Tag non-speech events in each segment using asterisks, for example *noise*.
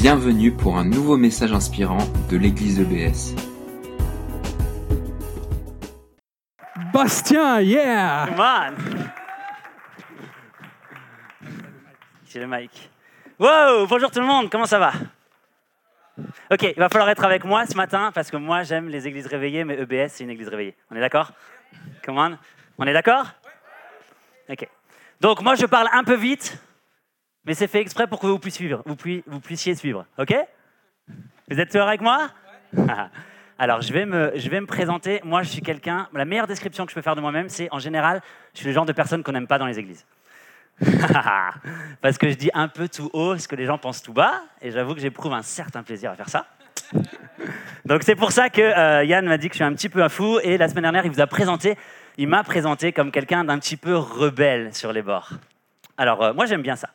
Bienvenue pour un nouveau message inspirant de l'église EBS. Bastien, yeah Come on J'ai le mic. Wow Bonjour tout le monde, comment ça va? Ok, il va falloir être avec moi ce matin parce que moi j'aime les églises réveillées, mais EBS c'est une église réveillée. On est d'accord? Come on On est d'accord? Ok. Donc moi je parle un peu vite, mais c'est fait exprès pour que vous puissiez suivre. Vous, pui- vous puissiez suivre, ok? Vous êtes toujours avec moi? Alors, je vais, me, je vais me présenter. Moi, je suis quelqu'un. La meilleure description que je peux faire de moi-même, c'est en général, je suis le genre de personne qu'on n'aime pas dans les églises. *laughs* Parce que je dis un peu tout haut ce que les gens pensent tout bas, et j'avoue que j'éprouve un certain plaisir à faire ça. *laughs* Donc, c'est pour ça que euh, Yann m'a dit que je suis un petit peu un fou, et la semaine dernière, il vous a présenté, il m'a présenté comme quelqu'un d'un petit peu rebelle sur les bords. Alors, euh, moi, j'aime bien ça.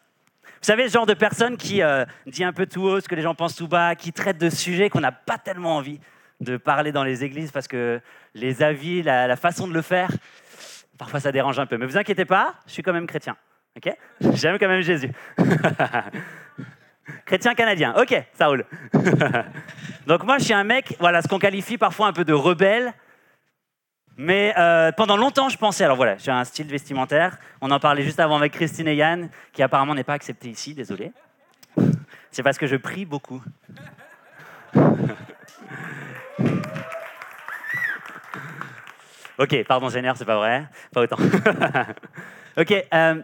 Vous savez, ce genre de personne qui euh, dit un peu tout haut ce que les gens pensent tout bas, qui traite de sujets qu'on n'a pas tellement envie de parler dans les églises parce que les avis, la, la façon de le faire, parfois ça dérange un peu. Mais vous inquiétez pas, je suis quand même chrétien. ok? J'aime quand même Jésus. *laughs* chrétien canadien. Ok, ça roule. *laughs* Donc moi, je suis un mec, voilà, ce qu'on qualifie parfois un peu de rebelle. Mais euh, pendant longtemps, je pensais, alors voilà, j'ai un style vestimentaire. On en parlait juste avant avec Christine et Yann, qui apparemment n'est pas accepté ici, désolé. C'est parce que je prie beaucoup. Ok, pardon Seigneur, c'est pas vrai, pas autant. *laughs* ok, euh,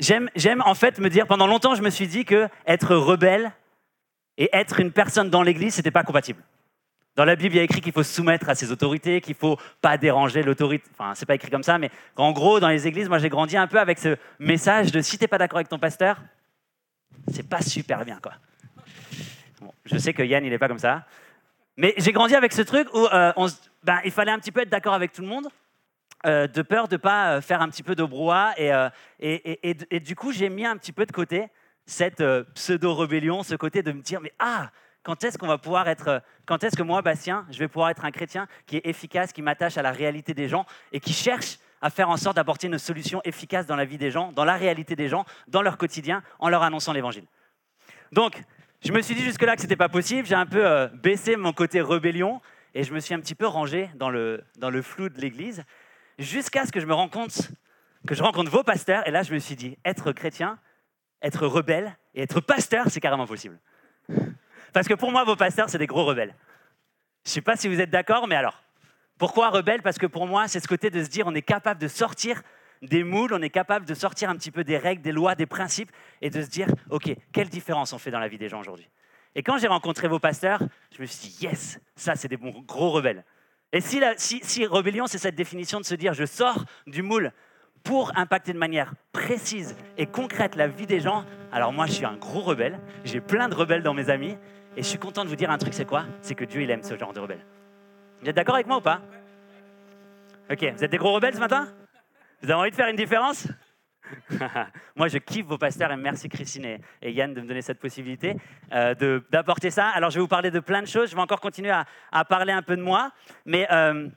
j'aime, j'aime en fait me dire, pendant longtemps je me suis dit que être rebelle et être une personne dans l'Église, c'était pas compatible. Dans la Bible, il y a écrit qu'il faut se soumettre à ses autorités, qu'il faut pas déranger l'autorité. Enfin, c'est pas écrit comme ça, mais en gros, dans les églises, moi j'ai grandi un peu avec ce message de si t'es pas d'accord avec ton pasteur, c'est pas super bien quoi. Bon, je sais que Yann il est pas comme ça, mais j'ai grandi avec ce truc où euh, ben, il fallait un petit peu être d'accord avec tout le monde, euh, de peur de pas euh, faire un petit peu de brouhaha. Et, et, et- et- du coup, j'ai mis un petit peu de côté cette pseudo-rébellion, ce côté de me dire, mais ah, quand est-ce qu'on va pouvoir être, euh, quand est-ce que moi, Bastien, je vais pouvoir être un chrétien qui est efficace, qui m'attache à la réalité des gens et qui cherche à faire en sorte d'apporter une solution efficace dans la vie des gens, dans la réalité des gens, dans leur quotidien, en leur annonçant l'évangile? Donc, je me suis dit jusque-là que c'était pas possible. J'ai un peu euh, baissé mon côté rébellion et je me suis un petit peu rangé dans le, dans le flou de l'Église jusqu'à ce que je me rende compte que je rencontre vos pasteurs. Et là, je me suis dit, être chrétien, être rebelle et être pasteur, c'est carrément possible. Parce que pour moi, vos pasteurs, c'est des gros rebelles. Je ne sais pas si vous êtes d'accord, mais alors, pourquoi rebelle Parce que pour moi, c'est ce côté de se dire, on est capable de sortir des moules, on est capable de sortir un petit peu des règles, des lois, des principes, et de se dire, OK, quelle différence on fait dans la vie des gens aujourd'hui? Et quand j'ai rencontré vos pasteurs, je me suis dit, yes, ça, c'est des gros rebelles. Et si, si, si rébellion, c'est cette définition de se dire, je sors du moule pour impacter de manière précise et concrète la vie des gens, alors moi, je suis un gros rebelle, j'ai plein de rebelles dans mes amis, et je suis content de vous dire un truc, c'est quoi? C'est que Dieu, il aime ce genre de rebelles. Vous êtes d'accord avec moi ou pas? Ok, vous êtes des gros rebelles ce matin? Vous avez envie de faire une différence? *laughs* Moi, je kiffe vos pasteurs et merci Christine et, Yann de me donner cette possibilité euh, d'apporter ça. Alors, je vais vous parler de plein de choses. Je vais encore continuer à, à parler un peu de moi. Mais euh,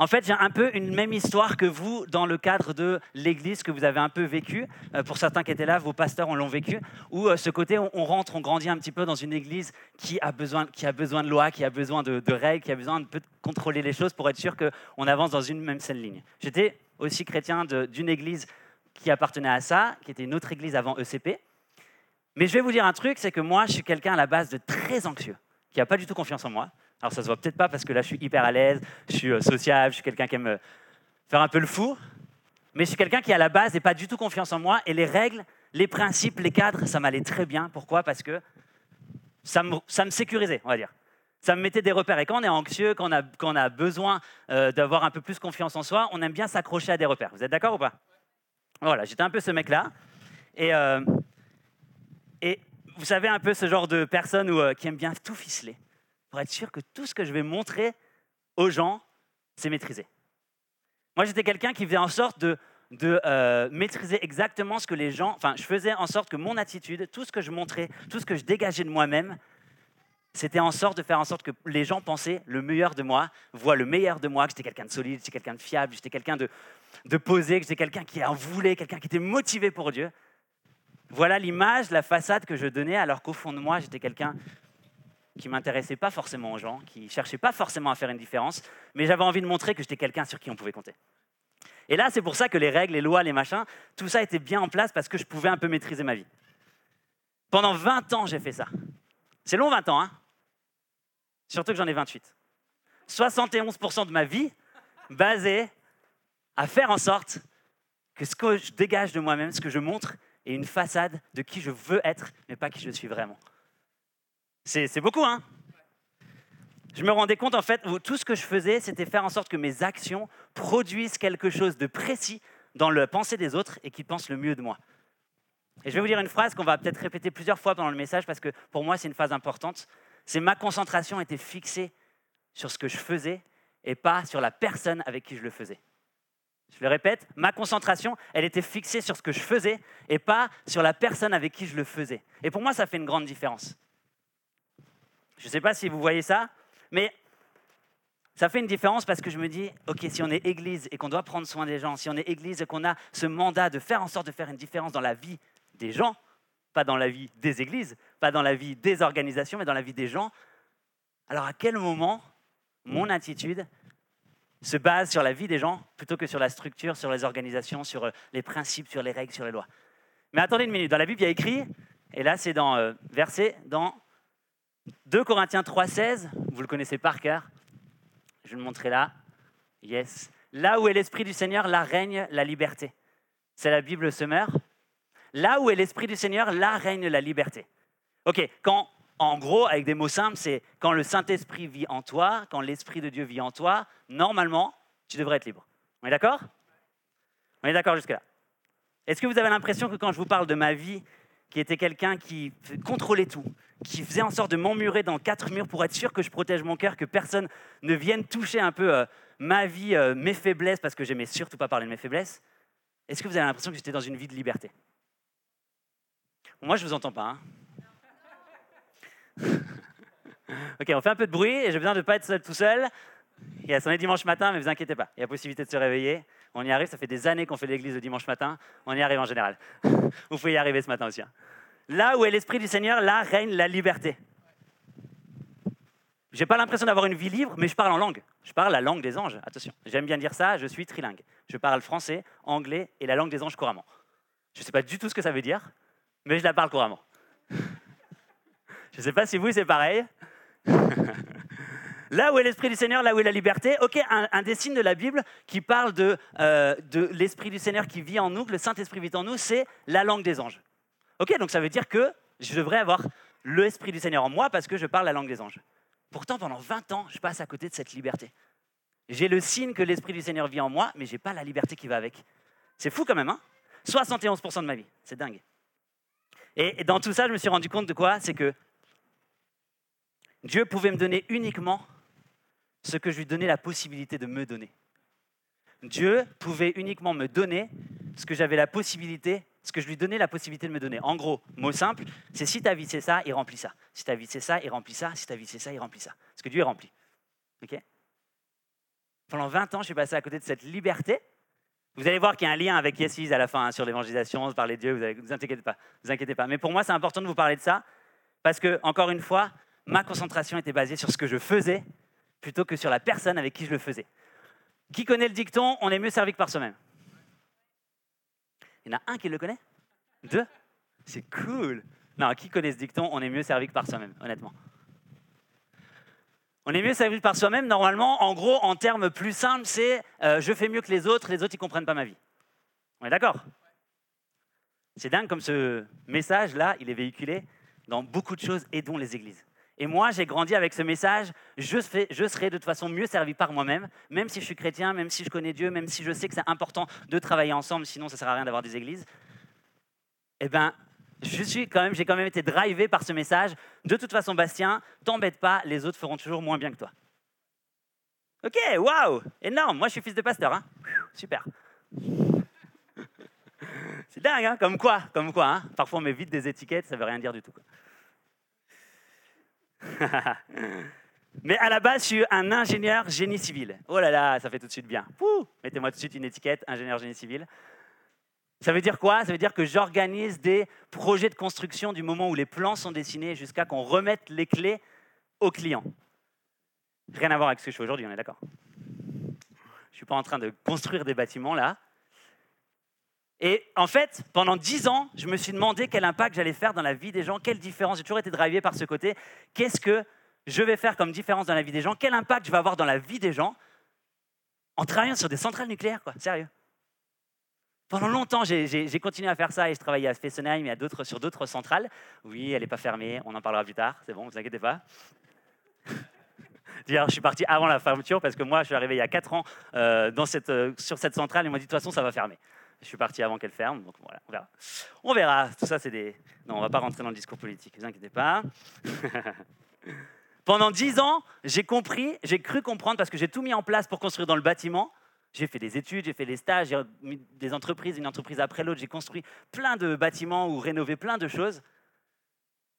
en fait, j'ai un peu une même histoire que vous dans le cadre de l'église que vous avez un peu vécu. Euh, pour certains qui étaient là, vos pasteurs on l'ont vécu. Où euh, ce côté, on, rentre, on grandit un petit peu dans une église qui a besoin, qui a besoin de lois, qui a besoin de, règles, qui a besoin de contrôler les choses pour être sûr qu'on avance dans une même seule ligne. J'étais aussi chrétien d'une église qui appartenait à ça, qui était une autre église avant ECP. Mais je vais vous dire un truc, c'est que moi, je suis quelqu'un à la base de très anxieux, qui n'a pas du tout confiance en moi. Alors ça se voit peut-être pas parce que là, je suis hyper à l'aise, je suis euh, sociable, je suis quelqu'un qui aime euh, faire un peu le fou. Mais je suis quelqu'un qui, à la base, n'a pas du tout confiance en moi. Et les règles, les principes, les cadres, ça m'allait très bien. Pourquoi? Parce que ça me, ça me sécurisait, on va dire. Ça me mettait des repères. Et quand on est anxieux, quand on a, quand a besoin euh, d'avoir un peu plus confiance en soi, on aime bien s'accrocher à des repères. Vous êtes d'accord ou pas? Voilà, j'étais un peu ce mec-là. Et, et vous savez, un peu ce genre de personne où, qui aime bien tout ficeler pour être sûr que tout ce que je vais montrer aux gens, c'est maîtrisé. Moi, j'étais quelqu'un qui faisait en sorte de, de euh, maîtriser exactement ce que les gens. Enfin, je faisais en sorte que mon attitude, tout ce que je montrais, tout ce que je dégageais de moi-même, c'était en sorte de faire en sorte que les gens pensaient le meilleur de moi, voient le meilleur de moi, que j'étais quelqu'un de solide, que j'étais quelqu'un de fiable, que j'étais quelqu'un de, de posé, que j'étais quelqu'un qui en voulait, quelqu'un qui était motivé pour Dieu. Voilà l'image, la façade que je donnais, alors qu'au fond de moi, j'étais quelqu'un qui m'intéressait pas forcément aux gens, qui cherchait pas forcément à faire une différence, mais j'avais envie de montrer que j'étais quelqu'un sur qui on pouvait compter. Et là, c'est pour ça que les règles, les lois, les machins, tout ça était bien en place parce que je pouvais un peu maîtriser ma vie. Pendant 20 ans, j'ai fait ça. C'est long 20 ans, hein Surtout que j'en ai 28. 71% de ma vie basée à faire en sorte que ce que je dégage de moi-même, ce que je montre, est une façade de qui je veux être, mais pas qui je suis vraiment. C'est beaucoup, hein Je me rendais compte, en fait, où tout ce que je faisais, c'était faire en sorte que mes actions produisent quelque chose de précis dans le pensée des autres et qui pensent le mieux de moi. Et je vais vous dire une phrase qu'on va peut-être répéter plusieurs fois pendant le message parce que pour moi, c'est une phase importante. C'est ma concentration était fixée sur ce que je faisais et pas sur la personne avec qui je le faisais. Je le répète, ma concentration, elle était fixée sur ce que je faisais et pas sur la personne avec qui je le faisais. Et pour moi, ça fait une grande différence. Je ne sais pas si vous voyez ça, mais ça fait une différence parce que je me dis, OK, si on est église et qu'on doit prendre soin des gens, si on est église et qu'on a ce mandat de faire en sorte de faire une différence dans la vie des gens, pas dans la vie des églises, pas dans la vie des organisations, mais dans la vie des gens, alors à quel moment mon attitude se base sur la vie des gens plutôt que sur la structure, sur les organisations, sur euh, les principes, sur les règles, sur les lois? Mais attendez une minute, dans la Bible, il y a écrit, et là c'est dans euh, verset, dans 2 Corinthiens 3,16, vous le connaissez par cœur, je vais le montrer là, yes. Là où est l'Esprit du Seigneur, là règne la liberté. C'est la Bible Summer. Là où est l'Esprit du Seigneur, là règne la liberté. Ok, quand, en gros, avec des mots simples, c'est quand le Saint-Esprit vit en toi, quand l'Esprit de Dieu vit en toi, normalement, tu devrais être libre. On est d'accord? On est d'accord jusque-là. Est-ce que vous avez l'impression que quand je vous parle de ma vie, qui était quelqu'un qui contrôlait tout, qui faisait en sorte de m'emmurer dans quatre murs pour être sûr que je protège mon cœur, que personne ne vienne toucher un peu euh, ma vie, euh, mes faiblesses, parce que j'aimais surtout pas parler de mes faiblesses, est-ce que vous avez l'impression que j'étais dans une vie de liberté? Moi, je ne vous entends pas. Hein. *laughs* ok, on fait un peu de bruit et j'ai besoin de ne pas être seul tout seul. Il on est dimanche matin, mais vous inquiétez pas, il y a possibilité de se réveiller. On y arrive, ça fait des années qu'on fait l'église le dimanche matin. On y arrive en général. *laughs* vous pouvez y arriver ce matin aussi. Hein. Là où est l'Esprit du Seigneur, là règne la liberté. J'ai pas l'impression d'avoir une vie libre, mais je parle en langue. Je parle la langue des anges. Attention, j'aime bien dire ça, je suis trilingue. Je parle français, anglais et la langue des anges couramment. Je ne sais pas du tout ce que ça veut dire, mais je la parle couramment. *laughs* je ne sais pas si vous, c'est pareil. *laughs* là où est l'Esprit du Seigneur, là où est la liberté. Ok, un, des signes de la Bible qui parle de, euh, de l'Esprit du Seigneur qui vit en nous, que le Saint-Esprit vit en nous, c'est la langue des anges. Ok, donc ça veut dire que je devrais avoir l'Esprit du Seigneur en moi parce que je parle la langue des anges. Pourtant, pendant 20 ans, je passe à côté de cette liberté. J'ai le signe que l'Esprit du Seigneur vit en moi, mais je n'ai pas la liberté qui va avec. C'est fou quand même, hein? 71% de ma vie, c'est dingue. Et dans tout ça, je me suis rendu compte de quoi? C'est que Dieu pouvait me donner uniquement ce que je lui donnais la possibilité de me donner. Dieu pouvait uniquement me donner ce que j'avais la possibilité, ce que je lui donnais la possibilité de me donner. En gros, mot simple, c'est si ta vie c'est ça, il remplit ça. Si ta vie c'est ça, il remplit ça. Si ta vie c'est ça, il remplit ça. Parce que Dieu est rempli. Pendant 20 ans, je suis passé à côté de cette liberté vous allez voir qu'il y a un lien avec Yesis à la fin hein, sur l'évangélisation, parler de Dieu, vous ne vous inquiétez pas, vous inquiétez pas. Mais pour moi, c'est important de vous parler de ça parce que, encore une fois, ma concentration était basée sur ce que je faisais plutôt que sur la personne avec qui je le faisais. Qui connaît le dicton On est mieux servi que par soi-même Il y en a un qui le connaît? Deux? C'est cool. Non, qui connaît ce dicton On est mieux servi que par soi-même, honnêtement. On est mieux servi par soi-même, normalement, en gros, en termes plus simples, c'est euh, je fais mieux que les autres, les autres, ils ne comprennent pas ma vie. On est d'accord? C'est dingue comme ce message-là, il est véhiculé dans beaucoup de choses, et dont les églises. Et moi, j'ai grandi avec ce message, je, serai de toute façon mieux servi par moi-même, même si je suis chrétien, même si je connais Dieu, même si je sais que c'est important de travailler ensemble, sinon ça ne sert à rien d'avoir des églises. Eh bien, j'ai quand même été drivé par ce message. De toute façon, Bastien, t'embête pas, les autres feront toujours moins bien que toi. Ok, waouh, énorme. Moi, je suis fils de pasteur. Hein. Super. *laughs* C'est dingue, hein comme quoi, comme quoi. Hein Parfois, on met vite des étiquettes, ça veut rien dire du tout. *laughs* Mais à la base, je suis un ingénieur génie civil. Oh là là, ça fait tout de suite bien. Mettez-moi tout de suite une étiquette, ingénieur génie civil. Ça veut dire quoi? Ça veut dire que j'organise des projets de construction du moment où les plans sont dessinés jusqu'à qu'on remette les clés au client. Rien à voir avec ce que je fais aujourd'hui, on est d'accord? Je ne suis pas en train de construire des bâtiments là. Et en fait, pendant dix ans, je me suis demandé quel impact j'allais faire dans la vie des gens, quelle différence. J'ai toujours été drivé par ce côté. Qu'est-ce que je vais faire comme différence dans la vie des gens? Quel impact je vais avoir dans la vie des gens en travaillant sur des centrales nucléaires, quoi? Sérieux? Pendant longtemps, j'ai continué à faire ça et je travaillais à Fessenheim et à sur d'autres centrales. Oui, elle n'est pas fermée, on en parlera plus tard, c'est bon, ne vous inquiétez pas. D'ailleurs, je suis parti avant la fermeture parce que moi, je suis arrivé il y a 4 ans euh, euh, sur cette centrale et on m'a dit de toute façon, ça va fermer. Je suis parti avant qu'elle ferme, donc voilà, on verra. On verra. Tout ça, c'est des. Non, on va pas rentrer dans le discours politique, ne vous inquiétez pas. *laughs* Pendant 10 ans, j'ai compris, j'ai cru comprendre parce que j'ai tout mis en place pour construire dans le bâtiment. J'ai fait des études, j'ai fait des stages, j'ai mis des entreprises, une entreprise après l'autre, j'ai construit plein de bâtiments ou rénové plein de choses.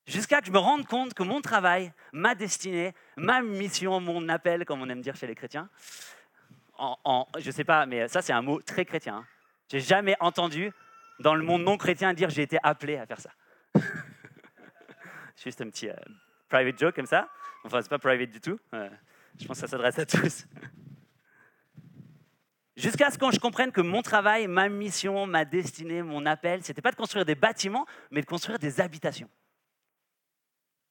Jusqu'à que je me rende compte que mon travail, ma destinée, ma mission, mon appel, comme on aime dire chez les chrétiens, en, je ne sais pas, mais ça c'est un mot très chrétien. Hein. J'ai jamais entendu dans le monde non chrétien dire j'ai été appelé à faire ça. *laughs* Juste un petit euh, private joke comme ça. Enfin, c'est pas private du tout. Euh, je pense que ça s'adresse à tous. *laughs* Jusqu'à ce que je comprenne que mon travail, ma mission, ma destinée, mon appel, c'était pas de construire des bâtiments, mais de construire des habitations.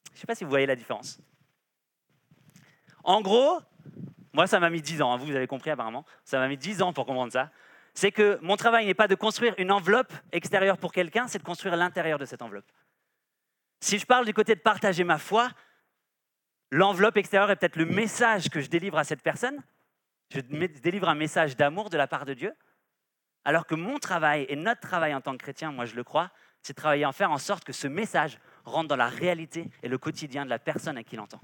Je ne sais pas si vous voyez la différence. En gros, moi, ça m'a mis 10 ans, hein, vous, avez compris apparemment, ça m'a mis 10 ans pour comprendre ça. C'est que mon travail n'est pas de construire une enveloppe extérieure pour quelqu'un, c'est de construire l'intérieur de cette enveloppe. Si je parle du côté de partager ma foi, l'enveloppe extérieure est peut-être le message que je délivre à cette personne, je délivre un message d'amour de la part de Dieu, alors que mon travail et notre travail en tant que chrétien, moi je le crois, c'est de travailler en faire en sorte que ce message rentre dans la réalité et le quotidien de la personne à qui l'entend.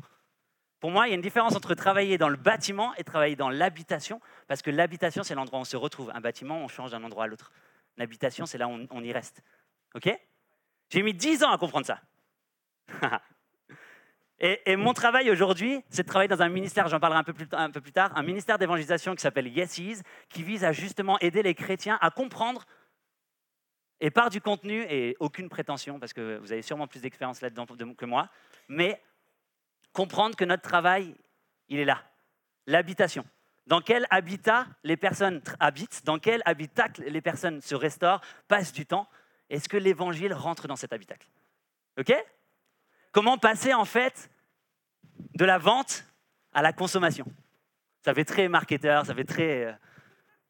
Pour moi, il y a une différence entre travailler dans le bâtiment et travailler dans l'habitation, parce que l'habitation, c'est l'endroit où on se retrouve. Un bâtiment, on change d'un endroit à l'autre. L'habitation, c'est là où on, y reste. OK? J'ai mis dix ans à comprendre ça. *laughs* Et, mon travail aujourd'hui, c'est de travailler dans un ministère, j'en parlerai un peu plus, un peu plus tard, un ministère d'évangélisation qui s'appelle Yes qui vise à justement aider les chrétiens à comprendre, et par du contenu, et aucune prétention, parce que vous avez sûrement plus d'expérience là-dedans que moi, mais comprendre que notre travail, il est là. L'habitation. Dans quel habitat les personnes habitent, dans quel habitat les personnes se restaurent, passent du temps. Est-ce que l'évangile rentre dans cet habitacle? OK? Comment passer en fait de la vente à la consommation? Ça fait très marketeur, ça fait très. Euh,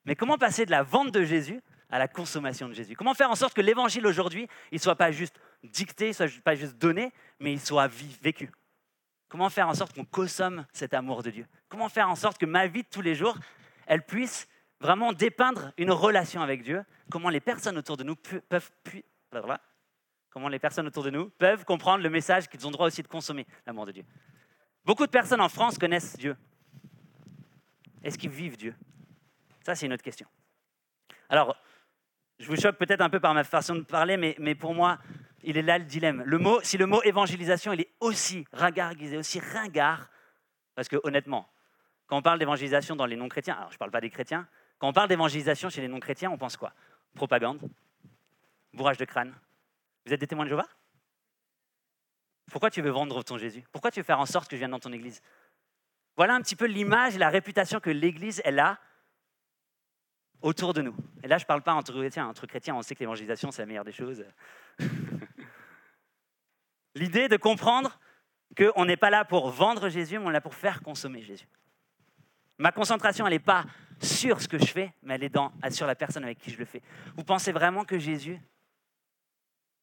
mais comment passer de la vente de Jésus à la consommation de Jésus? Comment faire en sorte que l'évangile aujourd'hui, il ne soit pas juste dicté, il soit pas juste donné, mais il soit vécu? Comment faire en sorte qu'on consomme cet amour de Dieu? Comment faire en sorte que ma vie de tous les jours, elle puisse vraiment dépeindre une relation avec Dieu? Comment les personnes autour de nous peuvent comment les personnes autour de nous peuvent comprendre le message qu'ils ont droit aussi de consommer, l'amour de Dieu? Beaucoup de personnes en France connaissent Dieu. Est-ce qu'ils vivent Dieu? Ça, c'est une autre question. Alors, je vous choque peut-être un peu par ma façon de parler, mais, mais pour moi, il est là le dilemme. Le mot, si le mot évangélisation, il est aussi ringarguisé, aussi ringard, parce que honnêtement, quand on parle d'évangélisation dans les non-chrétiens, alors je ne parle pas des chrétiens, quand on parle d'évangélisation chez les non-chrétiens, on pense quoi? Propagande, bourrage de crâne, vous êtes des témoins de Jéhovah? Pourquoi tu veux vendre ton Jésus? Pourquoi tu veux faire en sorte que je vienne dans ton église? Voilà un petit peu l'image et la réputation que l'église, elle a autour de nous. Et là, je ne parle pas entre chrétiens. Entre chrétiens, on sait que l'évangélisation, c'est la meilleure des choses. *laughs* L'idée de comprendre qu'on n'est pas là pour vendre Jésus, mais on est là pour faire consommer Jésus. Ma concentration, elle n'est pas sur ce que je fais, mais elle est dans, sur la personne avec qui je le fais. Vous pensez vraiment que Jésus,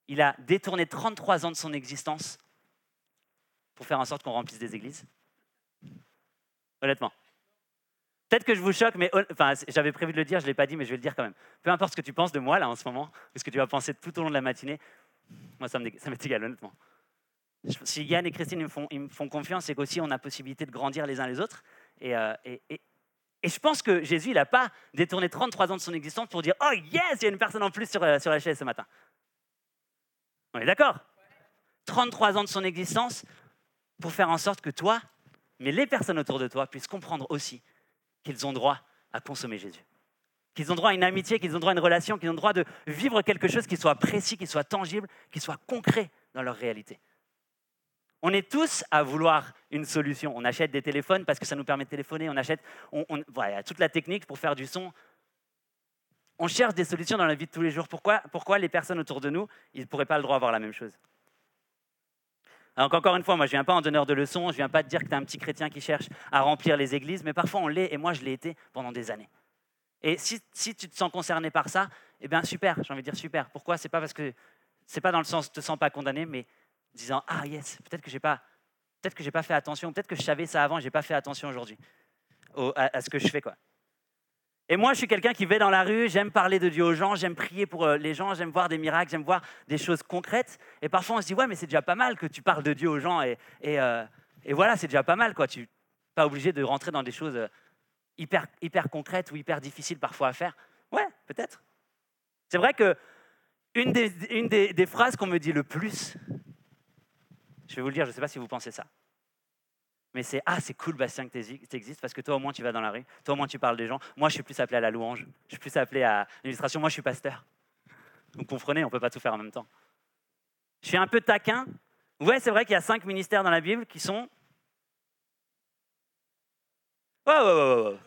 il a détourné 33 ans de son existence pour faire en sorte qu'on remplisse des églises? Honnêtement. Peut-être que je vous choque, mais enfin, j'avais prévu de le dire, je ne l'ai pas dit, mais je vais le dire quand même. Peu importe ce que tu penses de moi là en ce moment, ce que tu vas penser tout au long de la matinée, moi ça m'est égal, honnêtement. Si Yann et Christine me font, confiance, c'est qu'aussi on a possibilité de grandir les uns les autres. Et, euh, je pense que Jésus, il n'a pas détourné 33 ans de son existence pour dire Oh yes, il y a une personne en plus sur, euh, sur la chaise ce matin. On est d'accord? 33 ans de son existence pour faire en sorte que toi, mais les personnes autour de toi, puissent comprendre aussi qu'ils ont droit à consommer Jésus. qu'ils ont droit à une amitié, qu'ils ont droit à une relation, qu'ils ont droit de vivre quelque chose qui soit précis, qui soit tangible, qui soit concret dans leur réalité. On est tous à vouloir une solution. On achète des téléphones parce que ça nous permet de téléphoner. On achète voilà, toute la technique pour faire du son. On cherche des solutions dans la vie de tous les jours. Pourquoi, pourquoi les personnes autour de nous, ils ne pourraient pas le droit d'avoir la même chose? Alors encore une fois, moi je ne viens pas en donneur de leçons, je ne viens pas te dire que tu es un petit chrétien qui cherche à remplir les églises, mais parfois on l'est, et moi je l'ai été pendant des années. Et si, tu te sens concerné par ça, eh bien super, j'ai envie de dire super. Pourquoi? C'est pas parce que c'est pas dans le sens te sens pas condamné, mais disant ah yes, peut-être que j'ai pas, peut-être que j'ai pas fait attention, peut-être que je savais ça avant, et j'ai pas fait attention aujourd'hui à, ce que je fais quoi. Et moi, je suis quelqu'un qui va dans la rue, j'aime parler de Dieu aux gens, j'aime prier pour euh, les gens, j'aime voir des miracles, j'aime voir des choses concrètes. Et parfois, on se dit, ouais, mais c'est déjà pas mal que tu parles de Dieu aux gens. Et, et, euh, voilà, c'est déjà pas mal. quoi. Tu n'es pas obligé de rentrer dans des choses euh, hyper, hyper concrètes ou hyper difficiles parfois à faire. Ouais, peut-être. C'est vrai que une des, une des, des phrases qu'on me dit le plus, je vais vous le dire, je ne sais pas si vous pensez ça. Mais c'est Ah, c'est cool, Bastien, que tu existes, parce que toi, au moins, tu vas dans la rue. Toi, au moins, tu parles des gens. Moi, je suis plus appelé à la louange. Je suis plus appelé à l'illustration. Moi, je suis pasteur. Vous comprenez, on ne peut pas tout faire en même temps. Je suis un peu taquin. Ouais, c'est vrai qu'il y a cinq ministères dans la Bible qui sont. Ouais.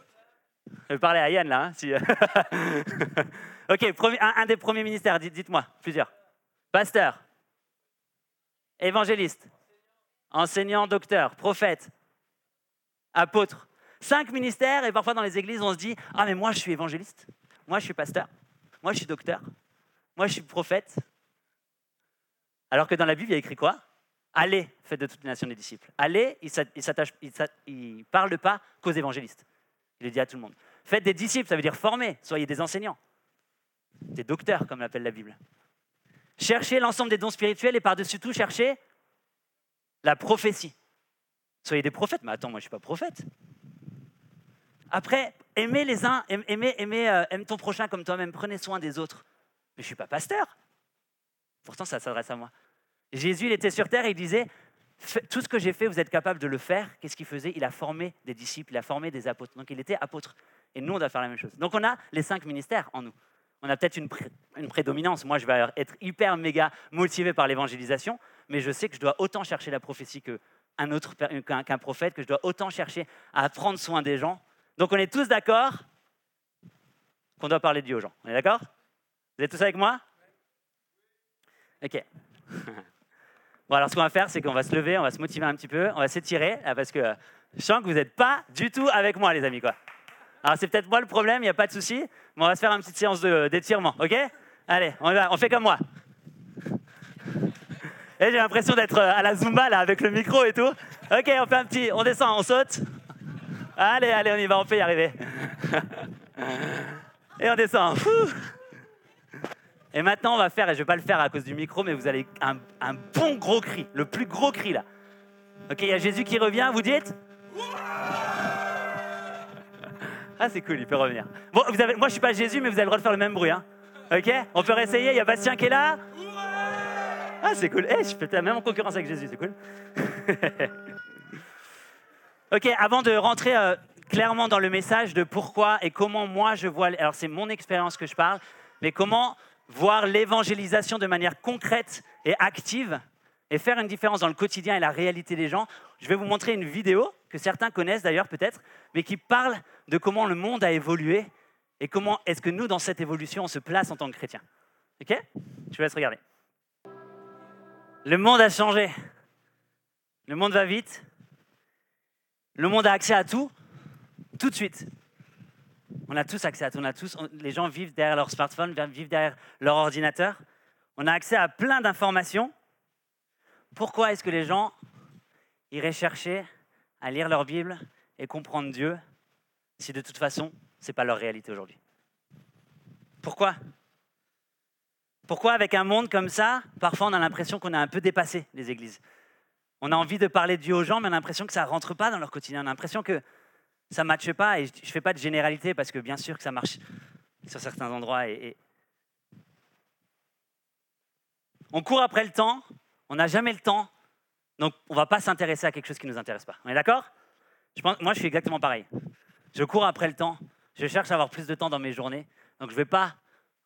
Je vais parler à Yann là. Hein, si... *laughs* ok, un, des premiers ministères, dites-moi, plusieurs. Pasteur, évangéliste, enseignant, docteur, prophète, apôtre. Cinq ministères, et parfois dans les églises, on se dit Ah, mais moi je suis évangéliste, moi je suis pasteur, moi je suis docteur, moi je suis prophète. Alors que dans la Bible, il a écrit quoi? Allez, faites de toutes les nations des disciples. Allez, il ne parle pas qu'aux évangélistes. Il le dit à tout le monde. Faites des disciples, ça veut dire former, soyez des enseignants, des docteurs, comme l'appelle la Bible. Cherchez l'ensemble des dons spirituels et par-dessus tout, cherchez la prophétie. Soyez des prophètes. Mais attends, moi je ne suis pas prophète. Après, aimez les uns, aimez, aimez, euh, aime ton prochain comme toi-même, prenez soin des autres. Mais je ne suis pas pasteur. Pourtant, ça s'adresse à moi. Jésus, il était sur terre et il disait, tout ce que j'ai fait, vous êtes capable de le faire. Qu'est-ce qu'il faisait? Il a formé des disciples, il a formé des apôtres. Donc il était apôtre. Et nous, on doit faire la même chose. Donc on a les cinq ministères en nous. On a peut-être une, prédominance. Moi, je vais être hyper méga motivé par l'évangélisation mais je sais que je dois autant chercher la prophétie qu'un autre qu'un prophète, que je dois autant chercher à prendre soin des gens. Donc on est tous d'accord qu'on doit parler de Dieu aux gens. On est d'accord? Vous êtes tous avec moi? Ok. *laughs* bon alors ce qu'on va faire, c'est qu'on va se lever, on va se motiver un petit peu, on va s'étirer, parce que je sens que vous n'êtes pas du tout avec moi, les amis. Quoi. Alors c'est peut-être moi le problème, il n'y a pas de souci, mais on va se faire une petite séance d'étirement, ok? Allez, on, va, on fait comme moi. Et j'ai l'impression d'être euh, à la Zumba là avec le micro et tout. Ok, on fait un petit, on descend, on saute. Allez, allez, on y va, on peut y arriver. *laughs* Et on descend. Et maintenant, on va faire, et je ne vais pas le faire à cause du micro, mais vous allez un, un bon gros cri, le plus gros cri là. Ok, il y a Jésus qui revient, vous dites? Ah, c'est cool, il peut revenir. Bon, vous avez, moi je suis pas Jésus, mais vous avez le droit de faire le même bruit. Hein. Ok? On peut réessayer, il y a Bastien qui est là. Ah, c'est cool. Eh, je peux même en concurrence avec Jésus, c'est cool. *laughs* ok, avant de rentrer euh, clairement dans le message de pourquoi et comment moi je vois, alors c'est mon expérience que je parle, mais comment voir l'évangélisation de manière concrète et active et faire une différence dans le quotidien et la réalité des gens, je vais vous montrer une vidéo que certains connaissent d'ailleurs peut-être, mais qui parle de comment le monde a évolué et comment est-ce que nous, dans cette évolution, on se place en tant que chrétiens. Ok? Je vous laisse regarder. Le monde a changé. Le monde va vite. Le monde a accès à tout, tout de suite. On a tous accès à tout. On a tous, les gens vivent derrière leur smartphone, vivent derrière leur ordinateur. On a accès à plein d'informations. Pourquoi est-ce que les gens iraient chercher à lire leur Bible et comprendre Dieu si de toute façon, ce n'est pas leur réalité aujourd'hui Pourquoi? Pourquoi avec un monde comme ça, parfois on a l'impression qu'on a un peu dépassé les églises? On a envie de parler de Dieu aux gens, mais on a l'impression que ça ne rentre pas dans leur quotidien. On a l'impression que ça ne matche pas. Et je ne fais pas de généralité parce que bien sûr que ça marche sur certains endroits. Et, On court après le temps, on n'a jamais le temps, donc on ne va pas s'intéresser à quelque chose qui ne nous intéresse pas. On est d'accord? Moi, je suis exactement pareil. Je cours après le temps, je cherche à avoir plus de temps dans mes journées, Donc je ne vais pas,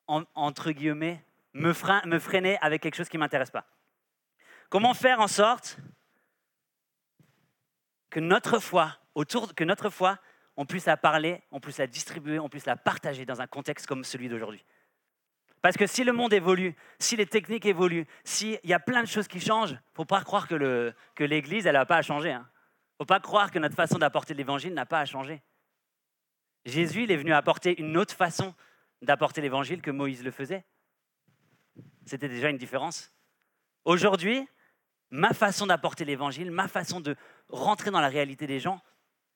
entre guillemets, me, freiner avec quelque chose qui ne m'intéresse pas. Comment faire en sorte que notre foi, autour, que notre foi, on puisse la parler, on puisse la distribuer, on puisse la partager dans un contexte comme celui d'aujourd'hui? Parce que si le monde évolue, si les techniques évoluent, s'il y a plein de choses qui changent, il ne faut pas croire que l'Église, elle n'a pas à changer. Il hein. ne faut pas croire que notre façon d'apporter l'Évangile n'a pas à changer. Jésus, il est venu apporter une autre façon d'apporter l'Évangile que Moïse le faisait. C'était déjà une différence. Aujourd'hui, ma façon d'apporter l'Évangile, ma façon de rentrer dans la réalité des gens,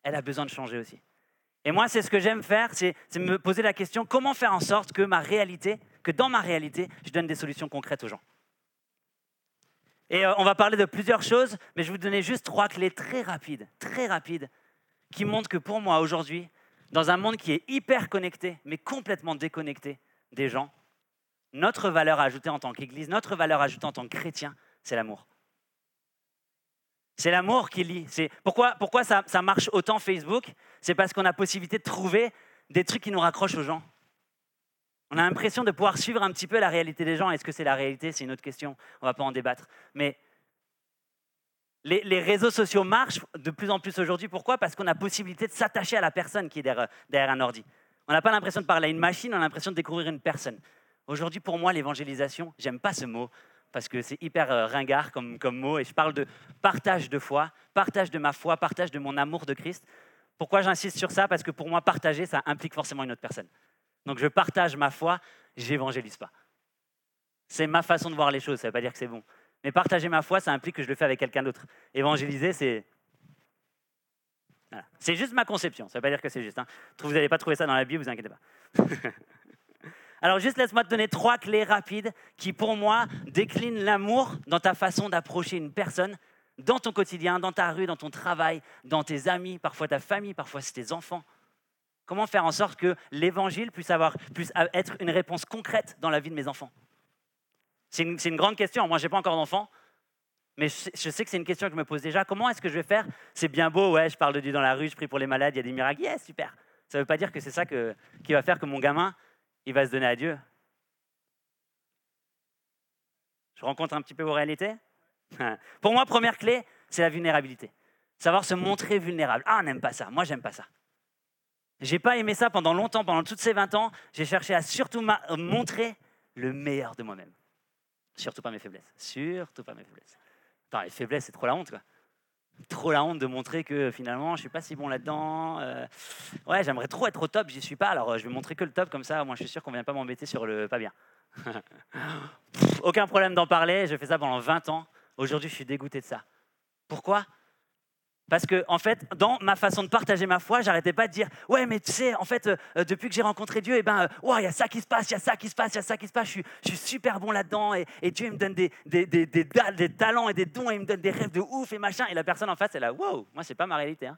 elle a besoin de changer aussi. Et moi, c'est ce que j'aime faire, c'est me poser la question, comment faire en sorte que ma réalité, que dans ma réalité, je donne des solutions concrètes aux gens? Et euh, on va parler de plusieurs choses, mais je vais vous donner juste trois clés très rapides, très rapides, qui montrent que pour moi, aujourd'hui, dans un monde qui est hyper connecté, mais complètement déconnecté des gens, notre valeur ajoutée en tant qu'Église, notre valeur ajoutée en tant que chrétien, c'est l'amour. C'est l'amour qui lie. C'est pourquoi, pourquoi ça, ça marche autant Facebook? C'est parce qu'on a possibilité de trouver des trucs qui nous raccrochent aux gens. On a l'impression de pouvoir suivre un petit peu la réalité des gens. Est-ce que c'est la réalité? C'est une autre question. On ne va pas en débattre. Mais les, réseaux sociaux marchent de plus en plus aujourd'hui. Pourquoi? Parce qu'on a possibilité de s'attacher à la personne qui est derrière, derrière un ordi. On n'a pas l'impression de parler à une machine, on a l'impression de découvrir une personne. Aujourd'hui, pour moi, l'évangélisation, j'aime pas ce mot, parce que c'est hyper euh, ringard comme, comme mot, et je parle de partage de foi, partage de ma foi, partage de mon amour de Christ. Pourquoi j'insiste sur ça? Parce que pour moi, partager, ça implique forcément une autre personne. Donc je partage ma foi, j'évangélise pas. C'est ma façon de voir les choses, ça ne veut pas dire que c'est bon. Mais partager ma foi, ça implique que je le fais avec quelqu'un d'autre. Évangéliser, c'est... C'est juste ma conception, ça ne veut pas dire que c'est juste. Hein. Vous n'allez pas trouver ça dans la Bible, vous inquiétez pas. *laughs* Alors juste laisse-moi te donner trois clés rapides qui, pour moi, déclinent l'amour dans ta façon d'approcher une personne, dans ton quotidien, dans ta rue, dans ton travail, dans tes amis, parfois ta famille, parfois c'est tes enfants. Comment faire en sorte que l'évangile puisse, puisse être une réponse concrète dans la vie de mes enfants? C'est une, grande question. Moi, je n'ai pas encore d'enfants, mais je, je, sais que c'est une question que je me pose déjà. Comment est-ce que je vais faire? C'est bien beau, ouais, je parle de Dieu dans la rue, je prie pour les malades, il y a des miracles, yes, super. Ça ne veut pas dire que c'est ça que, qui va faire que mon gamin il va se donner à Dieu. Je rencontre un petit peu vos réalités? *laughs* Pour moi, première clé, c'est la vulnérabilité. Savoir se montrer vulnérable. Ah, on n'aime pas ça. Moi, j'aime pas ça. J'ai pas aimé ça pendant longtemps, pendant toutes ces 20 ans. J'ai cherché à surtout montrer le meilleur de moi-même. Surtout pas mes faiblesses. Surtout pas mes faiblesses. Attends, les faiblesses, c'est trop la honte, quoi trop la honte de montrer que finalement je suis pas si bon là-dedans. Euh, ouais, j'aimerais trop être au top, j'y suis pas. Alors euh, je vais montrer que le top comme ça. Moi, je suis sûr qu'on vient pas m'embêter sur le pas bien. *laughs* Aucun problème d'en parler. J'ai fait ça pendant 20 ans. Aujourd'hui, je suis dégoûté de ça. Pourquoi? Parce que, en fait, dans ma façon de partager ma foi, j'arrêtais pas de dire Ouais, mais tu sais, en fait, euh, depuis que j'ai rencontré Dieu, eh ben, il y a ça qui se passe, il y a ça qui se passe, il y a ça qui se passe, je suis, super bon là-dedans, et, Dieu me donne des, talents et des dons, et il me donne des rêves de ouf et machin. Et la personne en face, elle là Wow, moi, c'est pas ma réalité. Hein.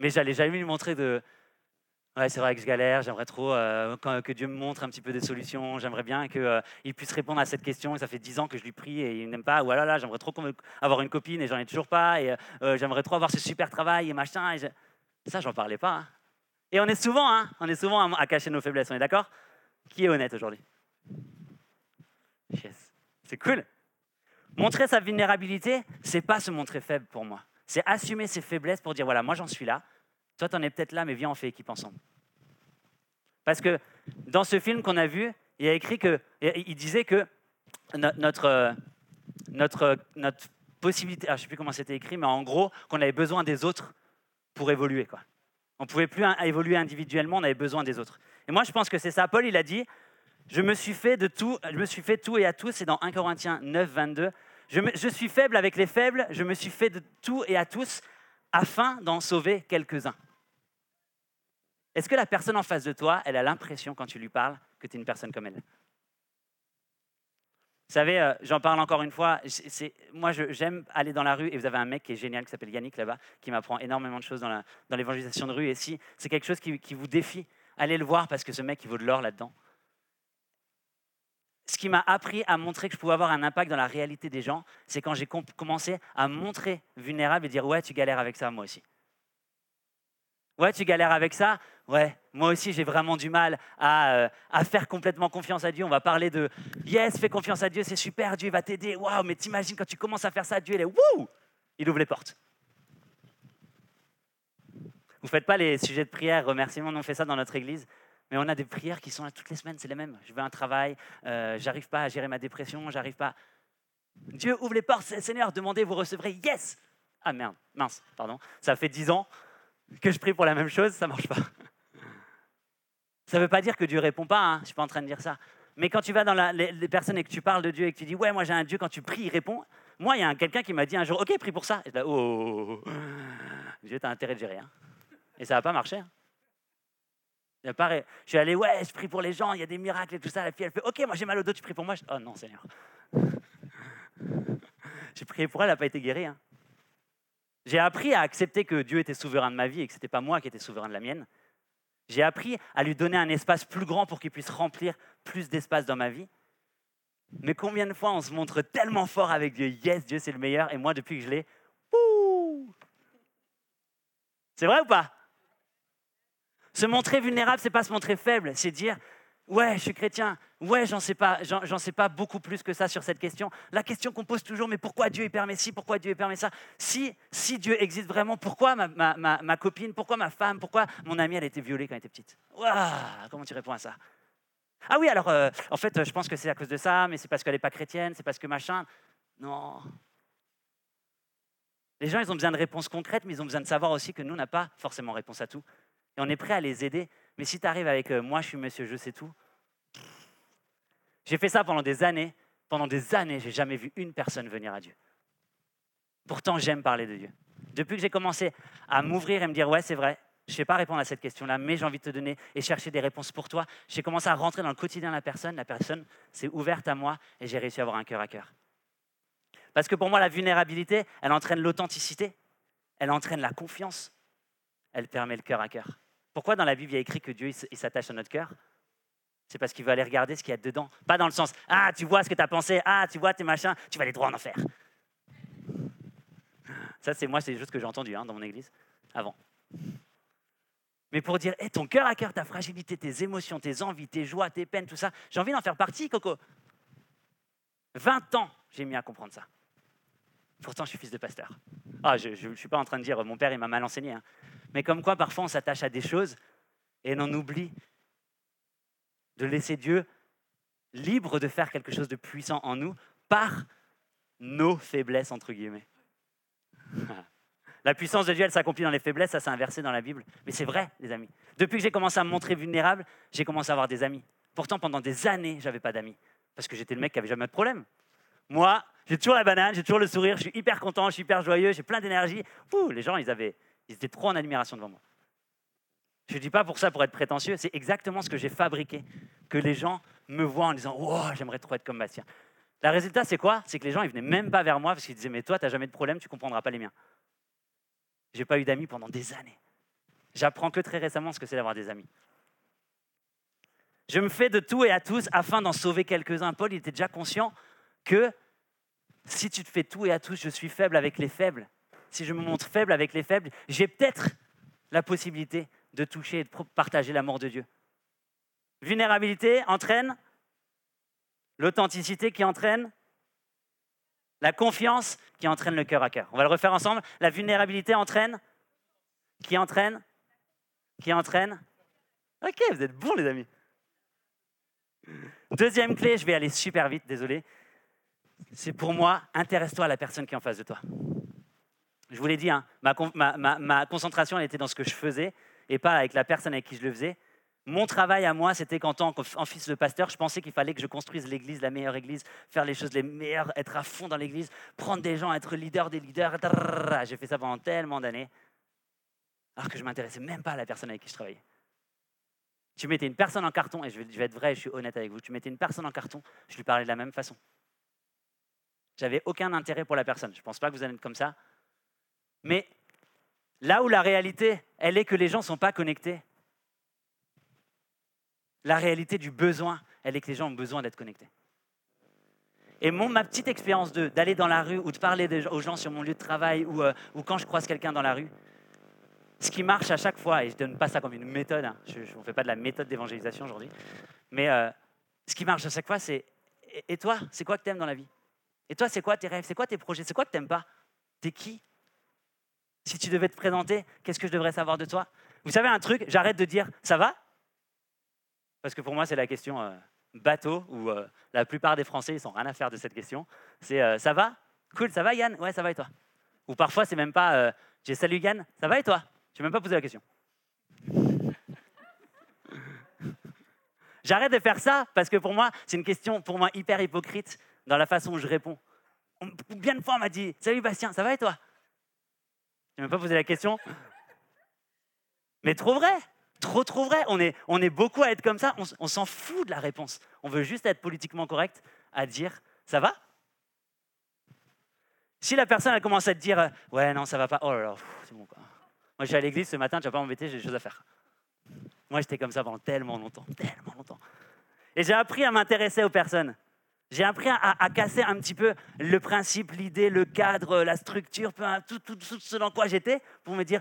Mais j'allais jamais lui montrer de, Ouais, c'est vrai que je galère, j'aimerais trop euh, que Dieu me montre un petit peu des solutions, j'aimerais bien qu'il euh, puisse répondre à cette question, ça fait dix ans que je lui prie et il n'aime pas, ou ah là j'aimerais trop avoir une copine et j'en ai toujours pas, euh, j'aimerais trop avoir ce super travail et machin. Et je... Ça, j'en parlais pas. Hein. Et on est souvent, hein, on est souvent à, cacher nos faiblesses, on est d'accord? Qui est honnête aujourd'hui? Yes. C'est cool. Montrer sa vulnérabilité, c'est pas se montrer faible pour moi. C'est assumer ses faiblesses pour dire voilà, moi j'en suis là, toi, tu en es peut-être là, mais viens, on fait équipe ensemble. Parce que dans ce film qu'on a vu, il a écrit que, il disait que notre, notre, notre possibilité, je ne sais plus comment c'était écrit, mais en gros, qu'on avait besoin des autres pour évoluer. On ne pouvait plus évoluer individuellement, on avait besoin des autres. Et moi, je pense que c'est ça. Paul, il a dit, je me suis fait de tout, je me suis fait tout et à tous, c'est dans 1 Corinthiens 9, 22. Je, je suis faible avec les faibles, je me suis fait de tout et à tous afin d'en sauver quelques-uns. Est-ce que la personne en face de toi, elle a l'impression quand tu lui parles que tu es une personne comme elle? Vous savez, euh, j'en parle encore une fois, moi j'aime aller dans la rue et vous avez un mec qui est génial qui s'appelle Yannick là-bas, qui m'apprend énormément de choses dans, l'évangélisation de rue. Et si c'est quelque chose qui, qui vous défie, allez le voir parce que ce mec, il vaut de l'or là-dedans. Ce qui m'a appris à montrer que je pouvais avoir un impact dans la réalité des gens, c'est quand j'ai commencé à montrer vulnérable et dire Ouais, tu galères avec ça, moi aussi. Ouais, tu galères avec ça? Ouais, moi aussi j'ai vraiment du mal à, euh, à, faire complètement confiance à Dieu. On va parler de yes, fais confiance à Dieu, c'est super, Dieu va t'aider. Waouh, mais t'imagines quand tu commences à faire ça, Dieu il est wouh Il ouvre les portes. Vous ne faites pas les sujets de prière, remerciements, on fait ça dans notre église. Mais on a des prières qui sont là toutes les semaines, c'est les mêmes. Je veux un travail, euh, j'arrive pas à gérer ma dépression, j'arrive pas. Dieu ouvre les portes, Seigneur, demandez, vous recevrez. Yes Ah merde, mince, pardon. Ça fait dix ans que je prie pour la même chose, ça marche pas. *laughs* Ça ne veut pas dire que Dieu répond pas, hein, je suis pas en train de dire ça. Mais quand tu vas dans les, personnes et que tu parles de Dieu et que tu dis, ouais, moi j'ai un Dieu, quand tu pries, il répond. Moi, il y a quelqu'un qui m'a dit un jour, ok, prie pour ça. Et je oh, oh, oh, oh, Dieu, tu as intérêt de gérer. Hein. Et ça n'a pas marché. Hein. Je suis allé, ouais, je prie pour les gens, il y a des miracles et tout ça. La fille, elle fait, ok, moi j'ai mal au dos, tu pries pour moi. oh non, Seigneur. *laughs* j'ai prié pour elle, elle n'a pas été guérie. Hein. J'ai appris à accepter que Dieu était souverain de ma vie et que ce n'était pas moi qui étais souverain de la mienne. J'ai appris à lui donner un espace plus grand pour qu'il puisse remplir plus d'espace dans ma vie. Mais combien de fois on se montre tellement fort avec Dieu, yes, Dieu c'est le meilleur, et moi depuis que je l'ai, c'est vrai ou pas? Se montrer vulnérable, c'est pas se montrer faible, c'est dire Ouais, je suis chrétien. Ouais, j'en sais pas, j'en sais pas beaucoup plus que ça sur cette question. La question qu'on pose toujours, mais pourquoi Dieu permet ci, pourquoi Dieu permet ça? Si, si Dieu existe vraiment, pourquoi ma, copine, pourquoi ma femme, pourquoi mon amie elle a été violée quand elle était petite? Comment tu réponds à ça? Ah oui, alors euh, en fait, je pense que c'est à cause de ça, mais c'est parce qu'elle n'est pas chrétienne, c'est parce que machin. Non. Les gens, ils ont besoin de réponses concrètes, mais ils ont besoin de savoir aussi que nous, on n'a pas forcément réponse à tout. Et on est prêt à les aider. Mais si tu arrives avec euh, moi, je suis monsieur, je sais tout. J'ai fait ça pendant des années. Pendant des années, j'ai jamais vu une personne venir à Dieu. Pourtant, j'aime parler de Dieu. Depuis que j'ai commencé à m'ouvrir et me dire, ouais, c'est vrai, je ne sais pas répondre à cette question-là, mais j'ai envie de te donner et chercher des réponses pour toi, j'ai commencé à rentrer dans le quotidien de la personne. La personne s'est ouverte à moi et j'ai réussi à avoir un cœur à cœur. Parce que pour moi, la vulnérabilité, elle entraîne l'authenticité, elle entraîne la confiance, elle permet le cœur à cœur. Pourquoi dans la Bible il y a écrit que Dieu s'attache à notre cœur? C'est parce qu'il veut aller regarder ce qu'il y a dedans. Pas dans le sens Ah, tu vois ce que tu as pensé, ah, tu vois tes machins, tu vas aller droit en enfer. Ça, c'est moi, c'est des choses que j'ai entendues hein, dans mon église avant. Mais pour dire, hey, ton cœur à cœur, ta fragilité, tes émotions, tes envies, tes joies, tes peines, tout ça, j'ai envie d'en faire partie, Coco. 20 ans, j'ai mis à comprendre ça. Pourtant, je suis fils de pasteur. Ah, je ne suis pas en train de dire, mon père, il m'a mal enseigné. Hein. Mais comme quoi, parfois, on s'attache à des choses et on oublie de laisser Dieu libre de faire quelque chose de puissant en nous par nos faiblesses, entre guillemets. *laughs* La puissance de Dieu, elle s'accomplit dans les faiblesses, ça s'est inversé dans la Bible. Mais c'est vrai, les amis. Depuis que j'ai commencé à me montrer vulnérable, j'ai commencé à avoir des amis. Pourtant, pendant des années, je n'avais pas d'amis. Parce que j'étais le mec qui avait jamais de problème. Moi, j'ai toujours la banane, j'ai toujours le sourire, je suis hyper content, je suis hyper joyeux, j'ai plein d'énergie. Les gens, ils avaient, ils étaient trop en admiration devant moi. Je ne dis pas pour ça pour être prétentieux, c'est exactement ce que j'ai fabriqué. Que les gens me voient en disant Oh, j'aimerais trop être comme Bastien. Le résultat, c'est quoi? C'est que les gens, ils venaient même pas vers moi parce qu'ils disaient Mais toi, tu n'as jamais de problème, tu ne comprendras pas les miens. J'ai pas eu d'amis pendant des années. J'apprends que très récemment ce que c'est d'avoir des amis. Je me fais de tout et à tous afin d'en sauver quelques-uns. Paul, il était déjà conscient que si tu te fais tout et à tous, je suis faible avec les faibles si je me montre faible avec les faibles, j'ai peut-être la possibilité de toucher et de partager l'amour de Dieu. Vulnérabilité entraîne l'authenticité qui entraîne la confiance qui entraîne le cœur à cœur. On va le refaire ensemble. La vulnérabilité entraîne qui entraîne qui entraîne. Ok, vous êtes bons les amis. Deuxième clé, je vais aller super vite, désolé. C'est pour moi, intéresse-toi à la personne qui est en face de toi. Je vous l'ai dit, hein, ma, concentration elle était dans ce que je faisais et pas avec la personne avec qui je le faisais. Mon travail à moi, c'était qu'en tant qu'en fils de pasteur, je pensais qu'il fallait que je construise l'église, la meilleure église, faire les choses les meilleures, être à fond dans l'église, prendre des gens, être leader des leaders. J'ai fait ça pendant tellement d'années, alors que je ne m'intéressais même pas à la personne avec qui je travaillais. Tu mettais une personne en carton, et je vais, je vais être vrai, je suis honnête avec vous, tu mettais une personne en carton, je lui parlais de la même façon. J'avais aucun intérêt pour la personne. Je ne pense pas que vous allez être comme ça. Mais là où la réalité, elle est que les gens ne sont pas connectés. La réalité du besoin, elle est que les gens ont besoin d'être connectés. Et mon, ma petite expérience d'aller dans la rue ou de parler aux gens sur mon lieu de travail ou, euh, ou quand je croise quelqu'un dans la rue, ce qui marche à chaque fois, et je ne donne pas ça comme une méthode, hein, je, ne fait pas de la méthode d'évangélisation aujourd'hui, mais euh, ce qui marche à chaque fois, c'est et, toi, c'est quoi que tu aimes dans la vie? Et toi, c'est quoi tes rêves? C'est quoi tes projets? C'est quoi que tu n'aimes pas? T'es qui? Si tu devais te présenter, qu'est-ce que je devrais savoir de toi? Vous savez un truc, j'arrête de dire ça va? Parce que pour moi, c'est la question euh, bateau, où euh, la plupart des Français, ils sont rien à faire de cette question. C'est ça va? Cool, ça va Yann? Ouais, ça va et toi? Ou parfois, c'est même pas j'ai salut Yann, ça va et toi? Je n'ai même pas posé la question. *laughs* J'arrête de faire ça parce que pour moi, c'est une question pour moi hyper hypocrite dans la façon où je réponds. Bien de fois, on m'a dit Salut Bastien, ça va et toi? Je n'ai même pas posé la question? Mais trop vrai, trop trop vrai. On est, on est beaucoup à être comme ça. On, s'en fout de la réponse. On veut juste être politiquement correct à dire Ça va? Si la personne a commencé à te dire Ouais, non, ça va pas. Oh là là, c'est bon quoi. Moi, je suis à l'église ce matin, tu vas pas m'embêter, j'ai des choses à faire. Moi, j'étais comme ça pendant tellement longtemps, tellement longtemps. Et j'ai appris à m'intéresser aux personnes. J'ai appris à, casser un petit peu le principe, l'idée, le cadre, la structure, tout, tout, ce dans quoi j'étais, pour me dire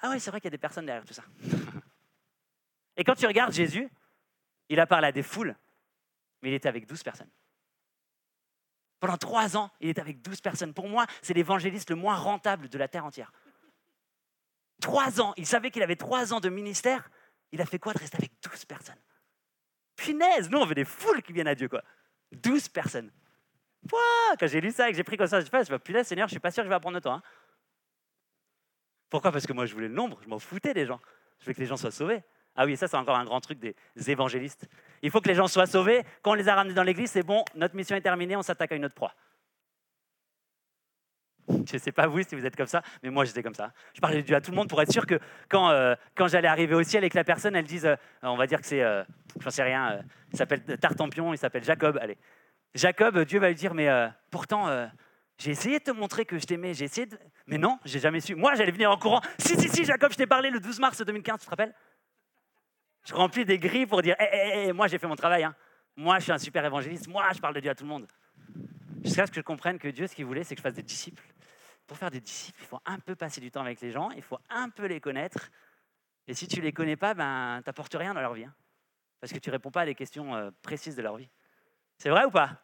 Ah oui, c'est vrai qu'il y a des personnes derrière tout ça. *laughs* Et quand tu regardes Jésus, il a parlé à des foules, mais il était avec douze personnes. Pendant trois ans, il était avec douze personnes. Pour moi, c'est l'évangéliste le moins rentable de la terre entière. Trois ans, il savait qu'il avait trois ans de ministère. Il a fait quoi de rester avec douze personnes? Punaise, nous on veut des foules qui viennent à Dieu, quoi. Douze personnes. quand j'ai lu ça et que j'ai pris comme ça, je me suis dit, punaise, Seigneur, je suis pas sûr que je vais apprendre de toi. Hein. Pourquoi? Parce que moi, je voulais le nombre, je m'en foutais des gens. Je veux que les gens soient sauvés. Ah oui, ça, c'est encore un grand truc des évangélistes. Il faut que les gens soient sauvés. Quand on les a ramenés dans l'église, c'est bon, notre mission est terminée, on s'attaque à une autre proie. *laughs* Je ne sais pas vous si vous êtes comme ça, mais moi j'étais comme ça. Je parlais de Dieu à tout le monde pour être sûr que quand, euh, quand j'allais arriver au ciel et que la personne elle dise, euh, on va dire que c'est, euh, j'en sais rien, il s'appelle Tartampion, il s'appelle Jacob, allez. Jacob, Dieu va lui dire, mais pourtant j'ai essayé de te montrer que je t'aimais, j'ai essayé de... Mais non, j'ai jamais su. Moi j'allais venir en courant. Si, si, si, Jacob, je t'ai parlé le 12 mars 2015, tu te rappelles? Je remplis des grilles pour dire, hé, hé, hé, moi j'ai fait mon travail. Hein. Moi je suis un super évangéliste, moi je parle de Dieu à tout le monde. Jusqu'à ce que je comprenne que Dieu, ce qu'il voulait, c'est que je fasse des disciples pour faire des disciples, il faut un peu passer du temps avec les gens, il faut un peu les connaître. Et si tu les connais pas, ben, tu n'apportes rien dans leur vie. Hein. parce que tu réponds pas à des questions euh, précises de leur vie. C'est vrai ou pas?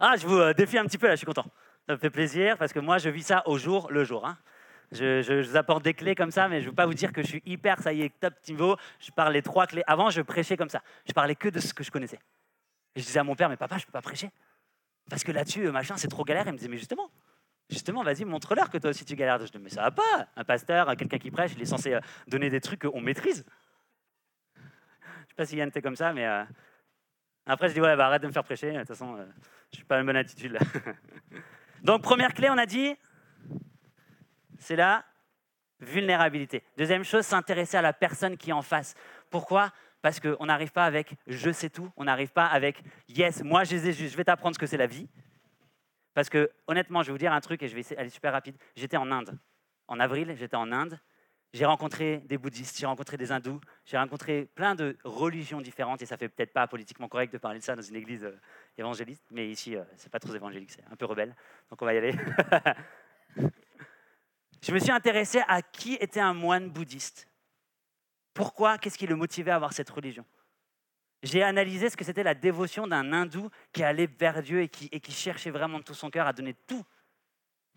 Ah, je vous euh, défie un petit peu là, je suis content. Ça me fait plaisir parce que moi, je vis ça au jour le jour. Hein. Je, vous apporte des clés comme ça, mais je veux pas vous dire que je suis hyper, ça y est, top niveau. Je parle les trois clés. Avant, je prêchais comme ça. Je parlais que de ce que je connaissais. Je disais à mon père, mais papa, je peux pas prêcher. Parce que là-dessus, machin, c'est trop galère. Il me disait, mais justement, Justement, vas-y, montre-leur que toi aussi tu galères. Je dis, mais ça va pas. Un pasteur, quelqu'un qui prêche, il est censé euh, donner des trucs qu'on maîtrise. Je sais pas si Yann était comme ça, mais euh, après je dis, ouais, bah, arrête de me faire prêcher. De toute façon, euh, je suis pas une bonne attitude *laughs* Donc, première clé, on a dit, c'est la vulnérabilité. Deuxième chose, s'intéresser à la personne qui est en face. Pourquoi? Parce qu'on n'arrive pas avec je sais tout, on n'arrive pas avec yes, moi je, je vais t'apprendre ce que c'est la vie. Parce que honnêtement, je vais vous dire un truc et je vais aller super rapide. J'étais en Inde. En avril, j'étais en Inde. J'ai rencontré des bouddhistes, j'ai rencontré des hindous, j'ai rencontré plein de religions différentes et ça fait peut-être pas politiquement correct de parler de ça dans une église euh, évangéliste, mais ici, euh, c'est pas trop évangélique, c'est un peu rebelle, donc on va y aller. *laughs* je me suis intéressé à qui était un moine bouddhiste. Pourquoi Qu'est-ce qui le motivait à avoir cette religion? J'ai analysé ce que c'était la dévotion d'un hindou qui allait vers Dieu et qui, cherchait vraiment de tout son cœur à donner tout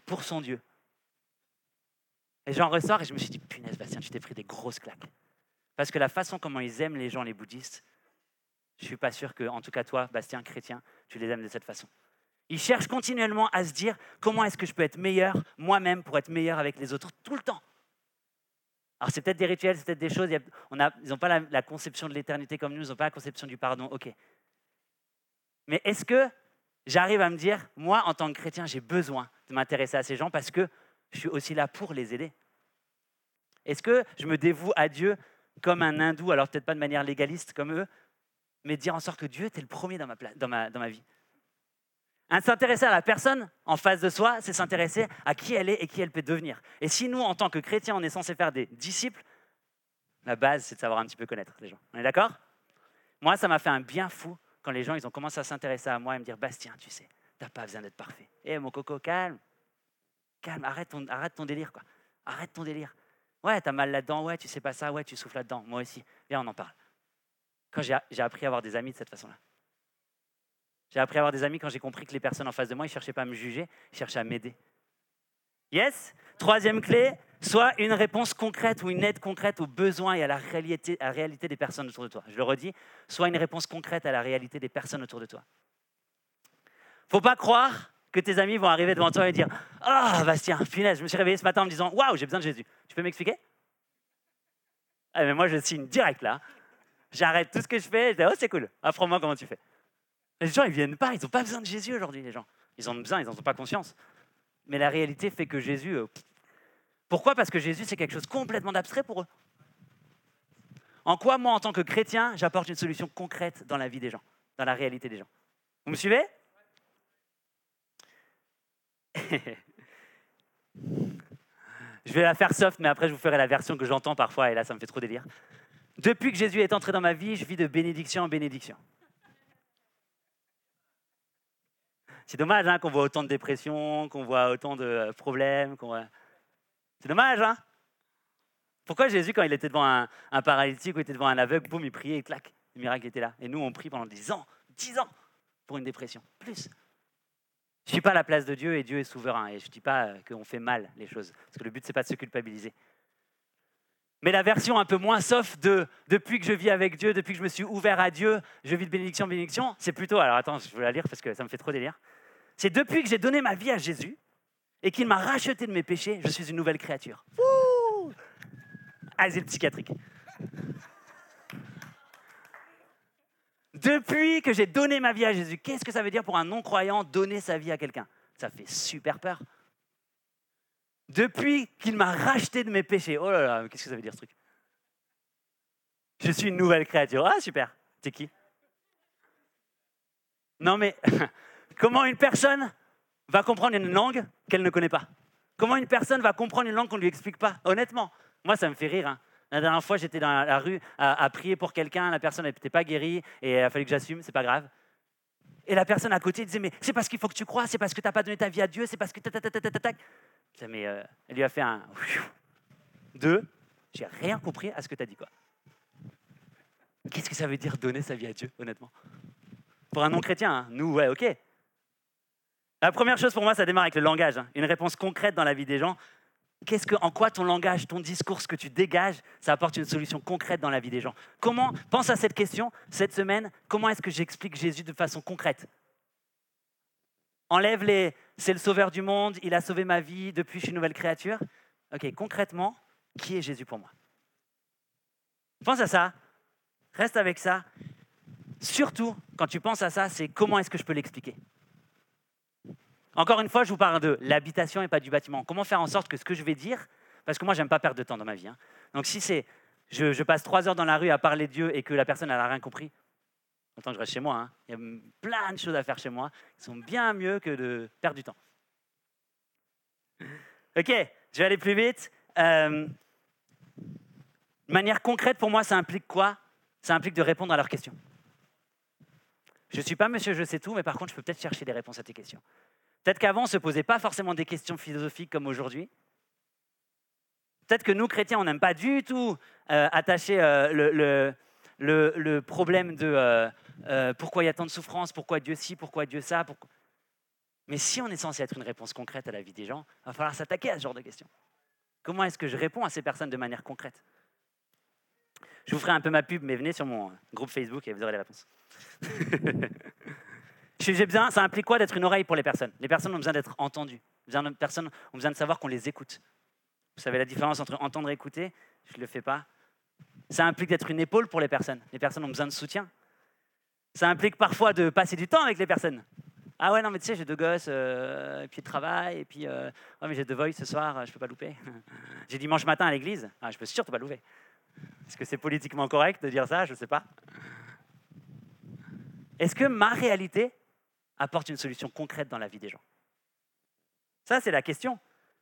pour son Dieu. Et j'en ressors et je me suis dit, punaise, Bastien, tu t'es pris des grosses claques. Parce que la façon comment ils aiment les gens, les bouddhistes, je ne suis pas sûr que, en tout cas toi, Bastien, chrétien, tu les aimes de cette façon. Ils cherchent continuellement à se dire, comment est-ce que je peux être meilleur moi-même pour être meilleur avec les autres tout le temps? Alors c'est peut-être des rituels, c'est peut-être des choses, ils n'ont pas la, conception de l'éternité comme nous, ils n'ont pas la conception du pardon, ok. Mais est-ce que j'arrive à me dire, moi en tant que chrétien, j'ai besoin de m'intéresser à ces gens parce que je suis aussi là pour les aider? Est-ce que je me dévoue à Dieu comme un hindou, alors peut-être pas de manière légaliste comme eux, mais dire en sorte que Dieu est le premier dans ma, dans ma, dans ma vie? S'intéresser à la personne en face de soi, c'est s'intéresser à qui elle est et qui elle peut devenir. Et si nous, en tant que chrétiens, on est censé faire des disciples, la base, c'est de savoir un petit peu connaître les gens. On est d'accord? Moi, ça m'a fait un bien fou quand les gens ils ont commencé à s'intéresser à moi et me dire Bastien, tu sais, t'as pas besoin d'être parfait. Eh mon coco, calme, calme, arrête ton, arrête ton délire, quoi. Arrête ton délire. Ouais, t'as mal là-dedans, ouais, tu sais pas ça, ouais, tu souffles là-dedans. Moi aussi. Viens, on en parle. Quand j'ai appris à avoir des amis de cette façon-là. J'ai appris à avoir des amis quand j'ai compris que les personnes en face de moi, ils cherchaient pas à me juger, ils cherchaient à m'aider. Yes? Troisième clé, soit une réponse concrète ou une aide concrète aux besoins et à la réalité, à la réalité des personnes autour de toi. Je le redis, soit une réponse concrète à la réalité des personnes autour de toi. Faut pas croire que tes amis vont arriver devant toi et dire Ah, Bastien, punaise, je me suis réveillé ce matin en me disant Waouh, j'ai besoin de Jésus. Tu peux m'expliquer? Ah, mais Moi, je signe direct là. J'arrête tout ce que je fais. Je dis Oh, c'est cool. Apprends-moi comment tu fais. Les gens, ils viennent pas. Ils n'ont pas besoin de Jésus aujourd'hui, les gens. Ils en ont besoin, ils n'en ont pas conscience. Mais la réalité fait que Jésus. Euh, pourquoi? Parce que Jésus, c'est quelque chose complètement d'abstrait pour eux. En quoi, moi, en tant que chrétien, j'apporte une solution concrète dans la vie des gens, dans la réalité des gens? Vous me suivez? *laughs* Je vais la faire soft, mais après je vous ferai la version que j'entends parfois, et là ça me fait trop délire. Depuis que Jésus est entré dans ma vie, je vis de bénédiction en bénédiction. C'est dommage hein, qu'on voit autant de dépression, qu'on voit autant de euh, problèmes. C'est dommage, hein Pourquoi Jésus, quand il était devant un, paralytique ou était devant un aveugle, boum, il priait et clac, le miracle était là. Et nous, on prie pendant 10 ans, 10 ans pour une dépression, plus. Je ne suis pas à la place de Dieu et Dieu est souverain. Et je ne dis pas euh, qu'on fait mal les choses. Parce que le but, ce n'est pas de se culpabiliser. Mais la version un peu moins soft de depuis que je vis avec Dieu, depuis que je me suis ouvert à Dieu, je vis de bénédiction en bénédiction, c'est plutôt, alors attends, je vais la lire parce que ça me fait trop délire. C'est depuis que j'ai donné ma vie à Jésus et qu'il m'a racheté de mes péchés, je suis une nouvelle créature. Asile psychiatrique. Depuis que j'ai donné ma vie à Jésus, qu'est-ce que ça veut dire pour un non-croyant donner sa vie à quelqu'un? Ça fait super peur. Depuis qu'il m'a racheté de mes péchés. Oh là là, qu'est-ce que ça veut dire ce truc? Je suis une nouvelle créature. Ah super. T'es qui? Non mais *laughs* comment une personne va comprendre une langue qu'elle ne connaît pas? Comment une personne va comprendre une langue qu'on ne lui explique pas? Honnêtement, moi ça me fait rire. Hein. La dernière fois, j'étais dans la rue à, prier pour quelqu'un, la personne n'était pas guérie et il a fallu que j'assume, c'est pas grave. Et la personne à côté disait Mais c'est parce qu'il faut que tu crois, c'est parce que tu n'as pas donné ta vie à Dieu, c'est parce que. Mais euh, elle lui a fait un. *laughs* Deux. J'ai rien compris à ce que tu as dit. Qu'est-ce que ça veut dire donner sa vie à Dieu, honnêtement? Pour un non-chrétien, hein, nous, ouais, ok. La première chose pour moi, ça démarre avec le langage. Hein. Une réponse concrète dans la vie des gens qu'est-ce que, en quoi ton langage, ton discours, ce que tu dégages, ça apporte une solution concrète dans la vie des gens? Comment, pense à cette question cette semaine, comment est-ce que j'explique Jésus de façon concrète? Enlève les c'est le sauveur du monde, il a sauvé ma vie, depuis je suis une nouvelle créature. Ok, concrètement, qui est Jésus pour moi? Pense à ça, reste avec ça. Surtout, quand tu penses à ça, c'est comment est-ce que je peux l'expliquer? Encore une fois, je vous parle de l'habitation et pas du bâtiment. Comment faire en sorte que ce que je vais dire, parce que moi, j'aime pas perdre de temps dans ma vie. Hein. Donc si c'est, je, passe trois heures dans la rue à parler de Dieu et que la personne n'a rien compris, autant que je reste chez moi. Hein. Il y a plein de choses à faire chez moi qui sont bien mieux que de perdre du temps. Ok, je vais aller plus vite. Euh, manière concrète, pour moi, ça implique quoi? Ça implique de répondre à leurs questions. Je ne suis pas monsieur, je sais tout, mais par contre, je peux peut-être chercher des réponses à tes questions. Peut-être qu'avant, on ne se posait pas forcément des questions philosophiques comme aujourd'hui. Peut-être que nous, chrétiens, on n'aime pas du tout euh, attacher euh, le, problème de euh, pourquoi il y a tant de souffrance, pourquoi Dieu ci, pourquoi Dieu ça. Mais si on est censé être une réponse concrète à la vie des gens, il va falloir s'attaquer à ce genre de questions. Comment est-ce que je réponds à ces personnes de manière concrète? Je vous ferai un peu ma pub, mais venez sur mon groupe Facebook et vous aurez les réponses. *laughs* J'ai besoin, ça implique quoi d'être une oreille pour les personnes? Les personnes ont besoin d'être entendues. Les personnes ont besoin de savoir qu'on les écoute. Vous savez la différence entre entendre et écouter? Je ne le fais pas. Ça implique d'être une épaule pour les personnes. Les personnes ont besoin de soutien. Ça implique parfois de passer du temps avec les personnes. Ah ouais, non, mais tu sais, j'ai deux gosses, euh, et puis le travail, et puis euh, mais j'ai deux voice ce soir, je ne peux pas louper. *laughs* j'ai dimanche matin à l'église, ah, je peux surtout pas louper. Est-ce que c'est politiquement correct de dire ça? Je ne sais pas. Est-ce que ma réalité apporte une solution concrète dans la vie des gens Ça, c'est la question.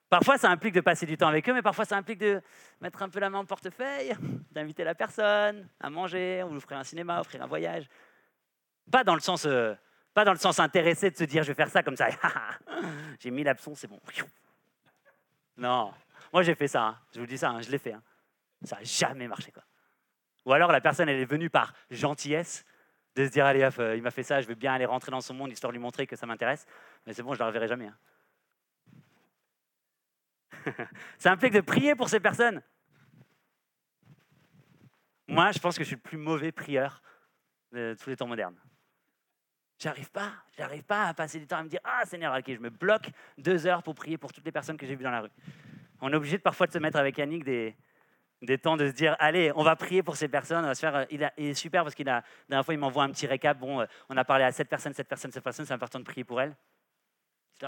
Parfois, ça implique de passer du temps avec eux, mais parfois, ça implique de mettre un peu la main au portefeuille, *laughs* d'inviter la personne à manger, ou offrir un cinéma, offrir un voyage. Pas dans le sens, euh, pas dans le sens intéressé de se dire je vais faire ça comme ça. *laughs* J'ai mis l'absence, c'est bon. Non. Moi, j'ai fait ça. hein. Je vous dis ça, hein, je l'ai fait. hein. Ça n'a jamais marché. Quoi. Ou alors, la personne, elle est venue par gentillesse de se dire Allez, euh, il m'a fait ça, je veux bien aller rentrer dans son monde histoire de lui montrer que ça m'intéresse. Mais c'est bon, je ne la reverrai jamais. hein. *laughs* ça implique de prier pour ces personnes. Moi, je pense que je suis le plus mauvais prieur de tous les temps modernes. J'arrive pas, j'arrive pas à passer du temps à me dire Ah Seigneur, ok, je me bloque deux heures pour prier pour toutes les personnes que j'ai vues dans la rue. On est obligé parfois de se mettre avec Yannick des, des temps de se dire Allez, on va prier pour ces personnes. On va faire, euh, il, est super parce qu'il a, la dernière fois, il m'envoie un petit récap. Bon, euh, on a parlé à cette personne, cette personne, cette personne, c'est important de prier pour elle.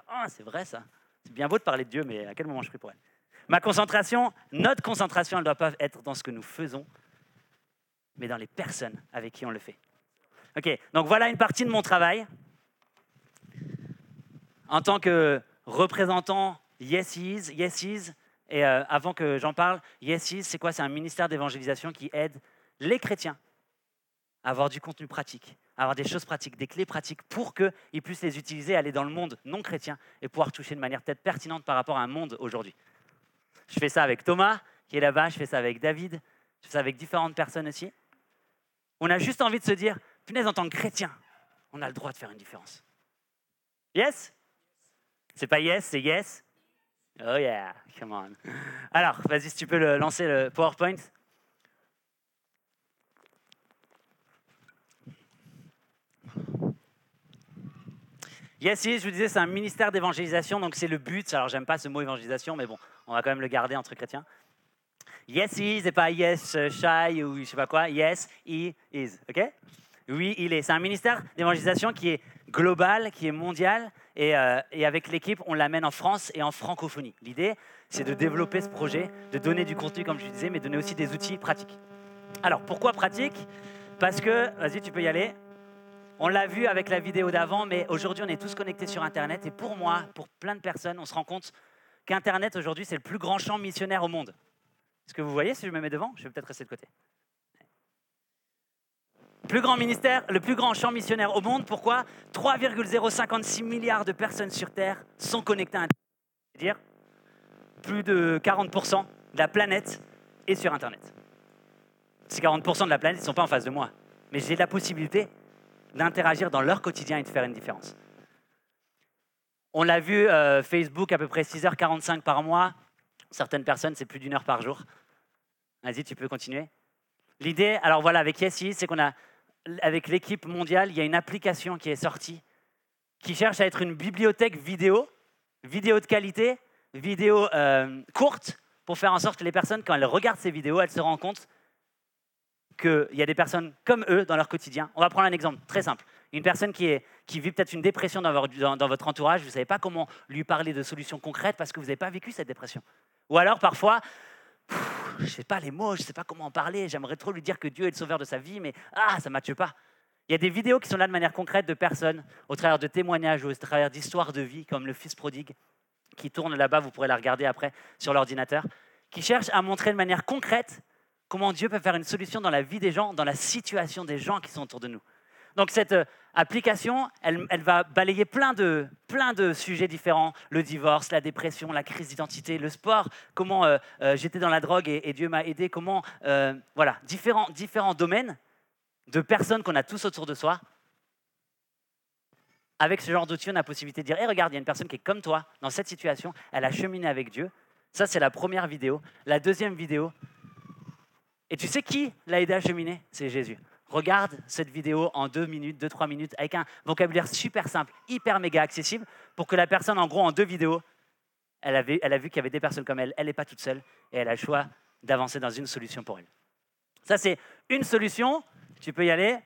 Ah, c'est vrai ça. C'est bien beau de parler de Dieu, mais à quel moment je prie pour elle? Ma concentration, notre concentration, elle ne doit pas être dans ce que nous faisons, mais dans les personnes avec qui on le fait. Ok, donc voilà une partie de mon travail. En tant que représentant Yes Is, Yes Is, et euh, avant que j'en parle, Yes c'est quoi? C'est un ministère d'évangélisation qui aide les chrétiens à avoir du contenu pratique, à avoir des choses pratiques, des clés pratiques pour qu'ils puissent les utiliser, aller dans le monde non chrétien et pouvoir toucher de manière peut-être pertinente par rapport à un monde aujourd'hui. Je fais ça avec Thomas, qui est là-bas, je fais ça avec David, je fais ça avec différentes personnes aussi. On a juste envie de se dire, punaise, en tant que chrétien, on a le droit de faire une différence. Yes? C'est pas yes, c'est yes Oh yeah, come on. Alors, vas-y, si tu peux lancer le PowerPoint. Yes, yes, je vous disais, c'est un ministère d'évangélisation, donc c'est le but. Alors, j'aime pas ce mot évangélisation, mais bon, on va quand même le garder entre chrétiens. Yes, he is, et pas yes, shy ou je sais pas quoi. Yes, he is. OK? Oui, il est. C'est un ministère d'évangélisation qui est global, qui est mondial. Et, euh, et avec l'équipe, on l'amène en France et en francophonie. L'idée, c'est de développer ce projet, de donner du contenu, comme je disais, mais donner aussi des outils pratiques. Alors, pourquoi pratique? Parce que, vas-y, tu peux y aller. On l'a vu avec la vidéo d'avant, mais aujourd'hui, on est tous connectés sur Internet. Et pour moi, pour plein de personnes, on se rend compte qu'Internet, aujourd'hui, c'est le plus grand champ missionnaire au monde. Est-ce que vous voyez si je me mets devant? Je vais peut-être rester de côté. Plus grand ministère, le plus grand champ missionnaire au monde. Pourquoi? 3,056 milliards de personnes sur Terre sont connectées à Internet. C'est-à-dire plus de 40% de la planète est sur Internet. Ces 40% de la planète ne sont pas en face de moi. Mais j'ai la possibilité d'interagir dans leur quotidien et de faire une différence. On l'a vu, euh, Facebook à peu près 6h45 par mois. Certaines personnes, c'est plus d'une heure par jour. Vas-y, tu peux continuer. L'idée, alors voilà, avec Yessi, c'est qu'on a, avec l'équipe mondiale, il y a une application qui est sortie qui cherche à être une bibliothèque vidéo, vidéo de qualité, vidéo euh, courte, pour faire en sorte que les personnes, quand elles regardent ces vidéos, elles se rendent compte qu'il y a des personnes comme eux dans leur quotidien. On va prendre un exemple très simple. Une personne qui, vit peut-être une dépression dans votre, dans votre entourage, vous ne savez pas comment lui parler de solutions concrètes parce que vous n'avez pas vécu cette dépression. Ou alors parfois, je ne sais pas les mots, je ne sais pas comment en parler, j'aimerais trop lui dire que Dieu est le sauveur de sa vie, mais ah, ça ne matche pas. Il y a des vidéos qui sont là de manière concrète de personnes, au travers de témoignages ou au travers d'histoires de vie, comme le Fils prodigue, qui tourne là-bas, vous pourrez la regarder après sur l'ordinateur, qui cherchent à montrer de manière concrète comment Dieu peut faire une solution dans la vie des gens, dans la situation des gens qui sont autour de nous. Donc cette euh, application, elle, va balayer plein de, plein de sujets différents, le divorce, la dépression, la crise d'identité, le sport, comment euh, euh, j'étais dans la drogue et, Dieu m'a aidé, comment, euh, voilà, différents, différents domaines de personnes qu'on a tous autour de soi. Avec ce genre d'outil, on a la possibilité de dire, hé regarde, il y a une personne qui est comme toi, dans cette situation, elle a cheminé avec Dieu. Ça, c'est la première vidéo. La deuxième vidéo, et tu sais qui l'a aidé à cheminer? C'est Jésus. Regarde cette vidéo en deux minutes, deux, trois minutes, avec un vocabulaire super simple, hyper méga accessible, pour que la personne, en gros, en deux vidéos, elle, elle a vu qu'il y avait des personnes comme elle, elle n'est pas toute seule, et elle a le choix d'avancer dans une solution pour elle. Ça, c'est une solution, tu peux y aller.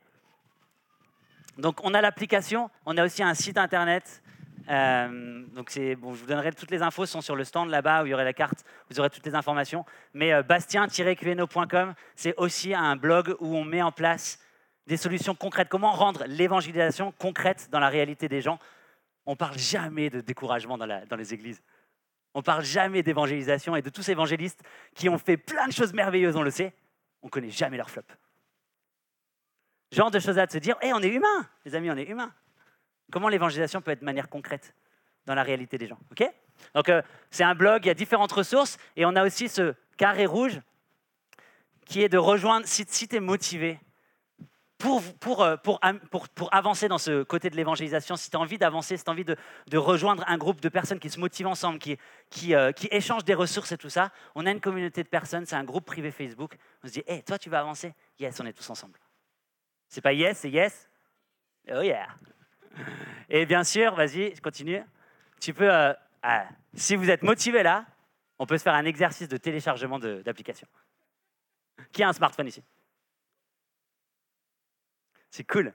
Donc, on a l'application, on a aussi un site internet. Euh, donc, bon, je vous donnerai toutes les infos, sont sur le stand là-bas où il y aurait la carte, vous aurez toutes les informations. Mais euh, bastien-qno.com, c'est aussi un blog où on met en place des solutions concrètes. Comment rendre l'évangélisation concrète dans la réalité des gens? On parle jamais de découragement dans, les églises. On parle jamais d'évangélisation et de tous ces évangélistes qui ont fait plein de choses merveilleuses, on le sait. On connaît jamais leur flop. Genre de choses à se dire, hé, on est humain, les amis, on est humain. Comment l'évangélisation peut être de manière concrète dans la réalité des gens. Ok? Donc, euh, c'est un blog, il y a différentes ressources, et on a aussi ce carré rouge qui est de rejoindre, si, si tu es motivé pour, pour, euh, pour, pour, pour, avancer dans ce côté de l'évangélisation, si tu as envie d'avancer, si tu as envie de, de, rejoindre un groupe de personnes qui se motivent ensemble, qui, qui, euh, qui, échangent des ressources et tout ça, on a une communauté de personnes, c'est un groupe privé Facebook. On se dit, hé, toi, tu vas avancer? Yes, on est tous ensemble. C'est pas yes, c'est yes? Oh yeah Et bien sûr, vas-y, continue. Tu peux, euh, ah, si vous êtes motivé là, on peut se faire un exercice de téléchargement d'application. Qui a un smartphone ici? C'est cool.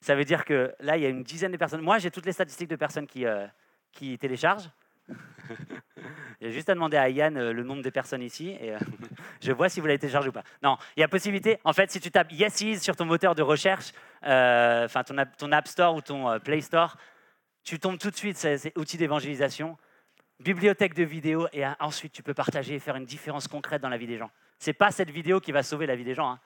Ça veut dire que là, il y a une dizaine de personnes. Moi, j'ai toutes les statistiques de personnes qui, euh, qui téléchargent. *laughs* il y a juste à demander à Yann euh, le nombre de personnes ici et euh, *laughs* je vois si vous l'avez téléchargé ou pas. Non, il y a possibilité. En fait, si tu tapes Yes sur ton moteur de recherche, enfin ton, App Store ou ton Play Store, tu tombes tout de suite. C'est outil d'évangélisation, bibliothèque de vidéos et ensuite tu peux partager et faire une différence concrète dans la vie des gens. C'est pas cette vidéo qui va sauver la vie des gens. Hein.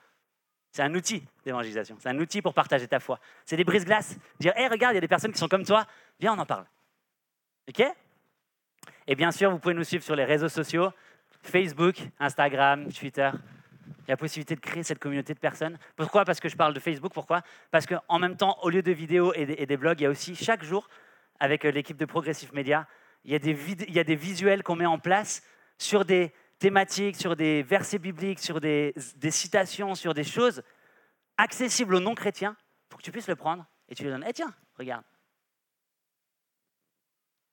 C'est un outil d'évangélisation. C'est un outil pour partager ta foi. C'est des brise-glaces. Dire, hé, regarde, il y a des personnes qui sont comme toi. Viens, on en parle. OK? Et bien sûr, vous pouvez nous suivre sur les réseaux sociaux Facebook, Instagram, Twitter. Il y a la possibilité de créer cette communauté de personnes. Pourquoi? Parce que je parle de Facebook. Pourquoi? Parce qu'en même temps, au lieu de vidéos et des, blogs, il y a aussi chaque jour, avec euh, l'équipe de Progressive Media, il y a des, visuels qu'on met en place sur des, thématiques, sur des versets bibliques, sur des, citations, sur des choses accessibles aux non-chrétiens, pour que tu puisses le prendre et tu lui donnes. Eh tiens, regarde.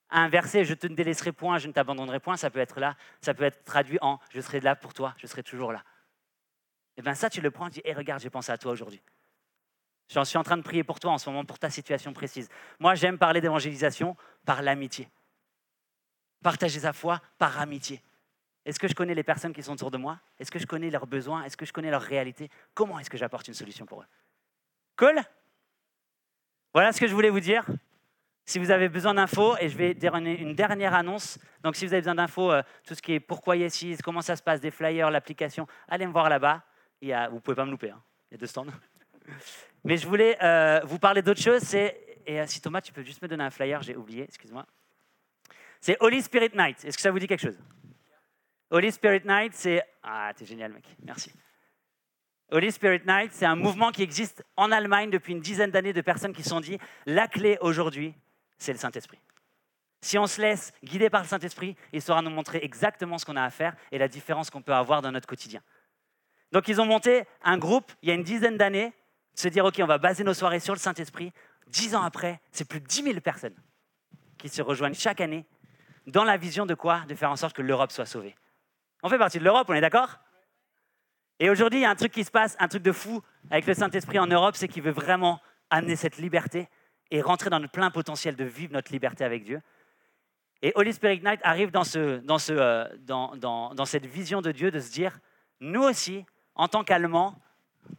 Un verset, je te délaisserai point, je ne t'abandonnerai point, ça peut être là, ça peut être traduit en je serai là pour toi, je serai toujours là. Et eh bien ça, tu le prends, tu dis, hé, regarde, j'ai pensé à toi aujourd'hui. J'en suis en train de prier pour toi en ce moment, pour ta situation précise. Moi, j'aime parler d'évangélisation par l'amitié. Partager sa foi par amitié. Est-ce que je connais les personnes qui sont autour de moi? Est-ce que je connais leurs besoins? Est-ce que je connais leur réalité Comment est-ce que j'apporte une solution pour eux? Cool Voilà ce que je voulais vous dire. Si vous avez besoin d'infos, et je vais dire une, dernière annonce. Donc, si vous avez besoin d'infos, euh, tout ce qui est pourquoi Yesis, comment ça se passe, des flyers, l'application, allez me voir là-bas. vous ne pouvez pas me louper. Hein. Il y a deux stands. *laughs* Mais je voulais euh, vous parler d'autre chose. et euh, si Thomas, tu peux juste me donner un flyer, j'ai oublié, excuse-moi. C'est Holy Spirit Night. Est-ce que ça vous dit quelque chose? Holy Spirit Night, c'est... Ah, t'es génial, mec. Merci. Holy Spirit Night, c'est un mouvement qui existe en Allemagne depuis une dizaine d'années de personnes qui se sont dit, la clé aujourd'hui, c'est le Saint-Esprit. Si on se laisse guider par le Saint-Esprit, il saura nous montrer exactement ce qu'on a à faire et la différence qu'on peut avoir dans notre quotidien. Donc ils ont monté un groupe il y a une dizaine d'années, se dire, OK, on va baser nos soirées sur le Saint-Esprit. Dix ans après, c'est plus de 10 000 personnes qui se rejoignent chaque année dans la vision de quoi? De faire en sorte que l'Europe soit sauvée. On fait partie de l'Europe, on est d'accord? Et aujourd'hui, il y a un truc qui se passe, un truc de fou avec le Saint-Esprit en Europe, c'est qu'il veut vraiment amener cette liberté et rentrer dans notre plein potentiel de vivre notre liberté avec Dieu. Et Holy Spirit Night arrive dans, euh, cette vision de Dieu de se dire, nous aussi, en tant qu'Allemands,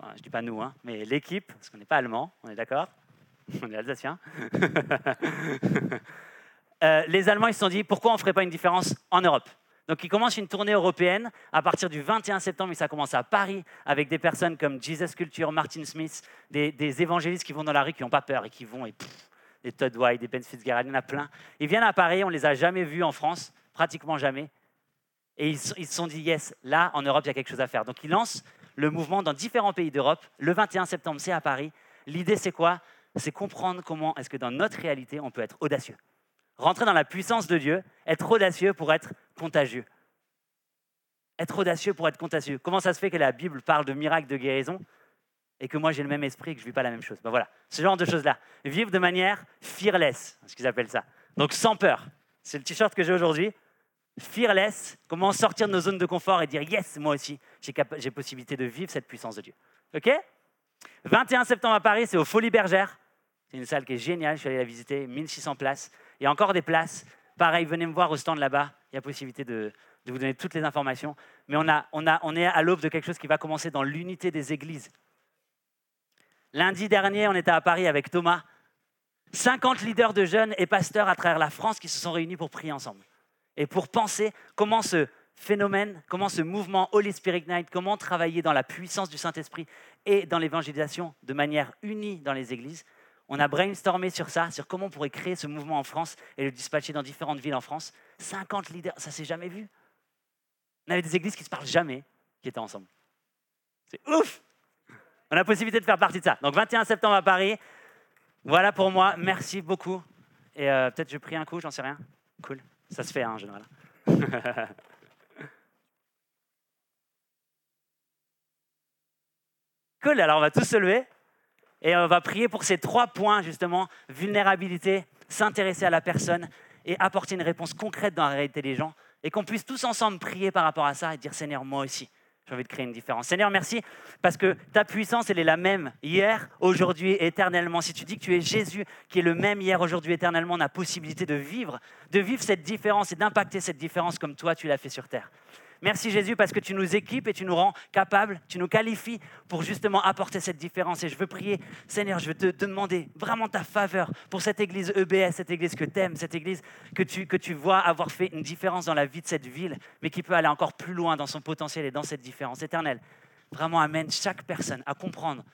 je ne dis pas nous, hein, mais l'équipe, parce qu'on n'est pas allemand, on est d'accord? *laughs* On est alsacien. *laughs* euh, les Allemands, ils se sont dit, pourquoi on ne ferait pas une différence en Europe? Donc il commence une tournée européenne à partir du 21 septembre, et ça commence à Paris avec des personnes comme Jesus Culture, Martin Smith, des, évangélistes qui vont dans la rue, qui n'ont pas peur et qui vont, et des Todd White, des Ben Fitzgerald, il y en a plein. Ils viennent à Paris, on les a jamais vus en France, pratiquement jamais. Et ils, ils se sont dit, yes, là, en Europe, il y a quelque chose à faire. Donc ils lancent le mouvement dans différents pays d'Europe. Le 21 septembre, c'est à Paris. L'idée, c'est quoi? C'est comprendre comment est-ce que dans notre réalité, on peut être audacieux rentrer dans la puissance de Dieu, être audacieux pour être contagieux. Être audacieux pour être contagieux. Comment ça se fait que la Bible parle de miracles de guérison et que moi j'ai le même esprit et que je ne vis pas la même chose? Ben Voilà, ce genre de choses-là. Vivre de manière fearless, ce qu'ils appellent ça. Donc sans peur. C'est le t-shirt que j'ai aujourd'hui. Fearless, comment sortir de nos zones de confort et dire yes, moi aussi, j'ai possibilité de vivre cette puissance de Dieu. OK? 21 septembre à Paris, c'est au Folies Bergères. C'est une salle qui est géniale, je suis allé la visiter, 1600 places. Il y a encore des places. Pareil, venez me voir au stand là-bas. Il y a possibilité de, vous donner toutes les informations. Mais on, a, on, a, on est à l'aube de quelque chose qui va commencer dans l'unité des églises. Lundi dernier, on était à Paris avec Thomas. 50 leaders de jeunes et pasteurs à travers la France qui se sont réunis pour prier ensemble. Et pour penser comment ce phénomène, comment ce mouvement Holy Spirit Night, comment travailler dans la puissance du Saint-Esprit et dans l'évangélisation de manière unie dans les églises, On a brainstormé sur ça, sur comment on pourrait créer ce mouvement en France et le dispatcher dans différentes villes en France. 50 leaders, ça s'est jamais vu. On avait des églises qui se parlent jamais, qui étaient ensemble. C'est ouf On a la possibilité de faire partie de ça. Donc 21 septembre à Paris. Voilà pour moi. Merci beaucoup. Et euh, peut-être je prie un coup, j'en sais rien. Cool. Ça se fait hein, en général. *laughs* cool. Alors on va tous se lever. Et on va prier pour ces trois points, justement, vulnérabilité, s'intéresser à la personne et apporter une réponse concrète dans la réalité des gens. Et qu'on puisse tous ensemble prier par rapport à ça et dire Seigneur, moi aussi, j'ai envie de créer une différence. Seigneur, merci parce que ta puissance, elle est la même hier, aujourd'hui, éternellement. Si tu dis que tu es Jésus, qui est le même hier, aujourd'hui, éternellement, on a possibilité de vivre, de vivre cette différence et d'impacter cette différence comme toi, tu l'as fait sur terre. Merci Jésus parce que tu nous équipes et tu nous rends capables, tu nous qualifies pour justement apporter cette différence. Et je veux prier, Seigneur, je veux te, demander vraiment ta faveur pour cette église EBS, cette église que tu aimes, cette église que tu, que tu vois avoir fait une différence dans la vie de cette ville, mais qui peut aller encore plus loin dans son potentiel et dans cette différence éternelle. Vraiment amène chaque personne à comprendre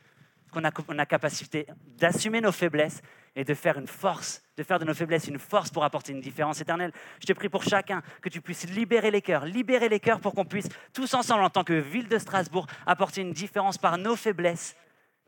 qu'on a, on a capacité d'assumer nos faiblesses et de faire une force, de faire de nos faiblesses une force pour apporter une différence éternelle. Je te prie pour chacun que tu puisses libérer les cœurs, libérer les cœurs pour qu'on puisse tous ensemble, en tant que ville de Strasbourg, apporter une différence par nos faiblesses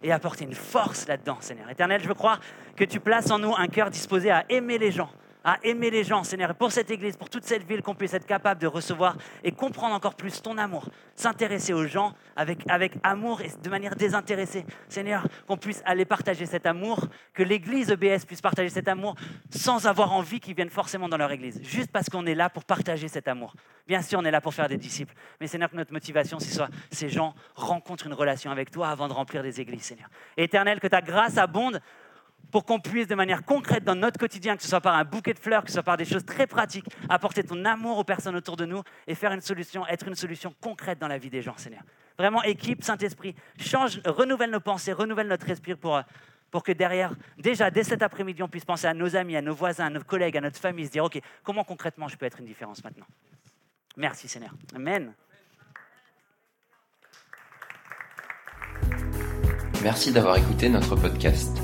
et apporter une force là-dedans, Seigneur. Éternel, je croire que tu places en nous un cœur disposé à aimer les gens, à aimer les gens, Seigneur, pour cette Église, pour toute cette ville, qu'on puisse être capable de recevoir et comprendre encore plus ton amour, s'intéresser aux gens avec, avec amour et de manière désintéressée. Seigneur, qu'on puisse aller partager cet amour, que l'Église EBS puisse partager cet amour sans avoir envie qu'ils viennent forcément dans leur Église, juste parce qu'on est là pour partager cet amour. Bien sûr, on est là pour faire des disciples, mais Seigneur, que notre motivation, c'est soit ces gens rencontrent une relation avec toi avant de remplir des églises, Seigneur. Éternel, que ta grâce abonde pour qu'on puisse de manière concrète dans notre quotidien, que ce soit par un bouquet de fleurs, que ce soit par des choses très pratiques, apporter ton amour aux personnes autour de nous et faire une solution, être une solution concrète dans la vie des gens, Seigneur. Vraiment, équipe, Saint-Esprit, change, renouvelle nos pensées, renouvelle notre esprit pour, pour que derrière, déjà dès cet après-midi, on puisse penser à nos amis, à nos voisins, à nos collègues, à notre famille, se dire, OK, comment concrètement je peux être une différence maintenant? Merci Seigneur. Amen. Merci d'avoir écouté notre podcast.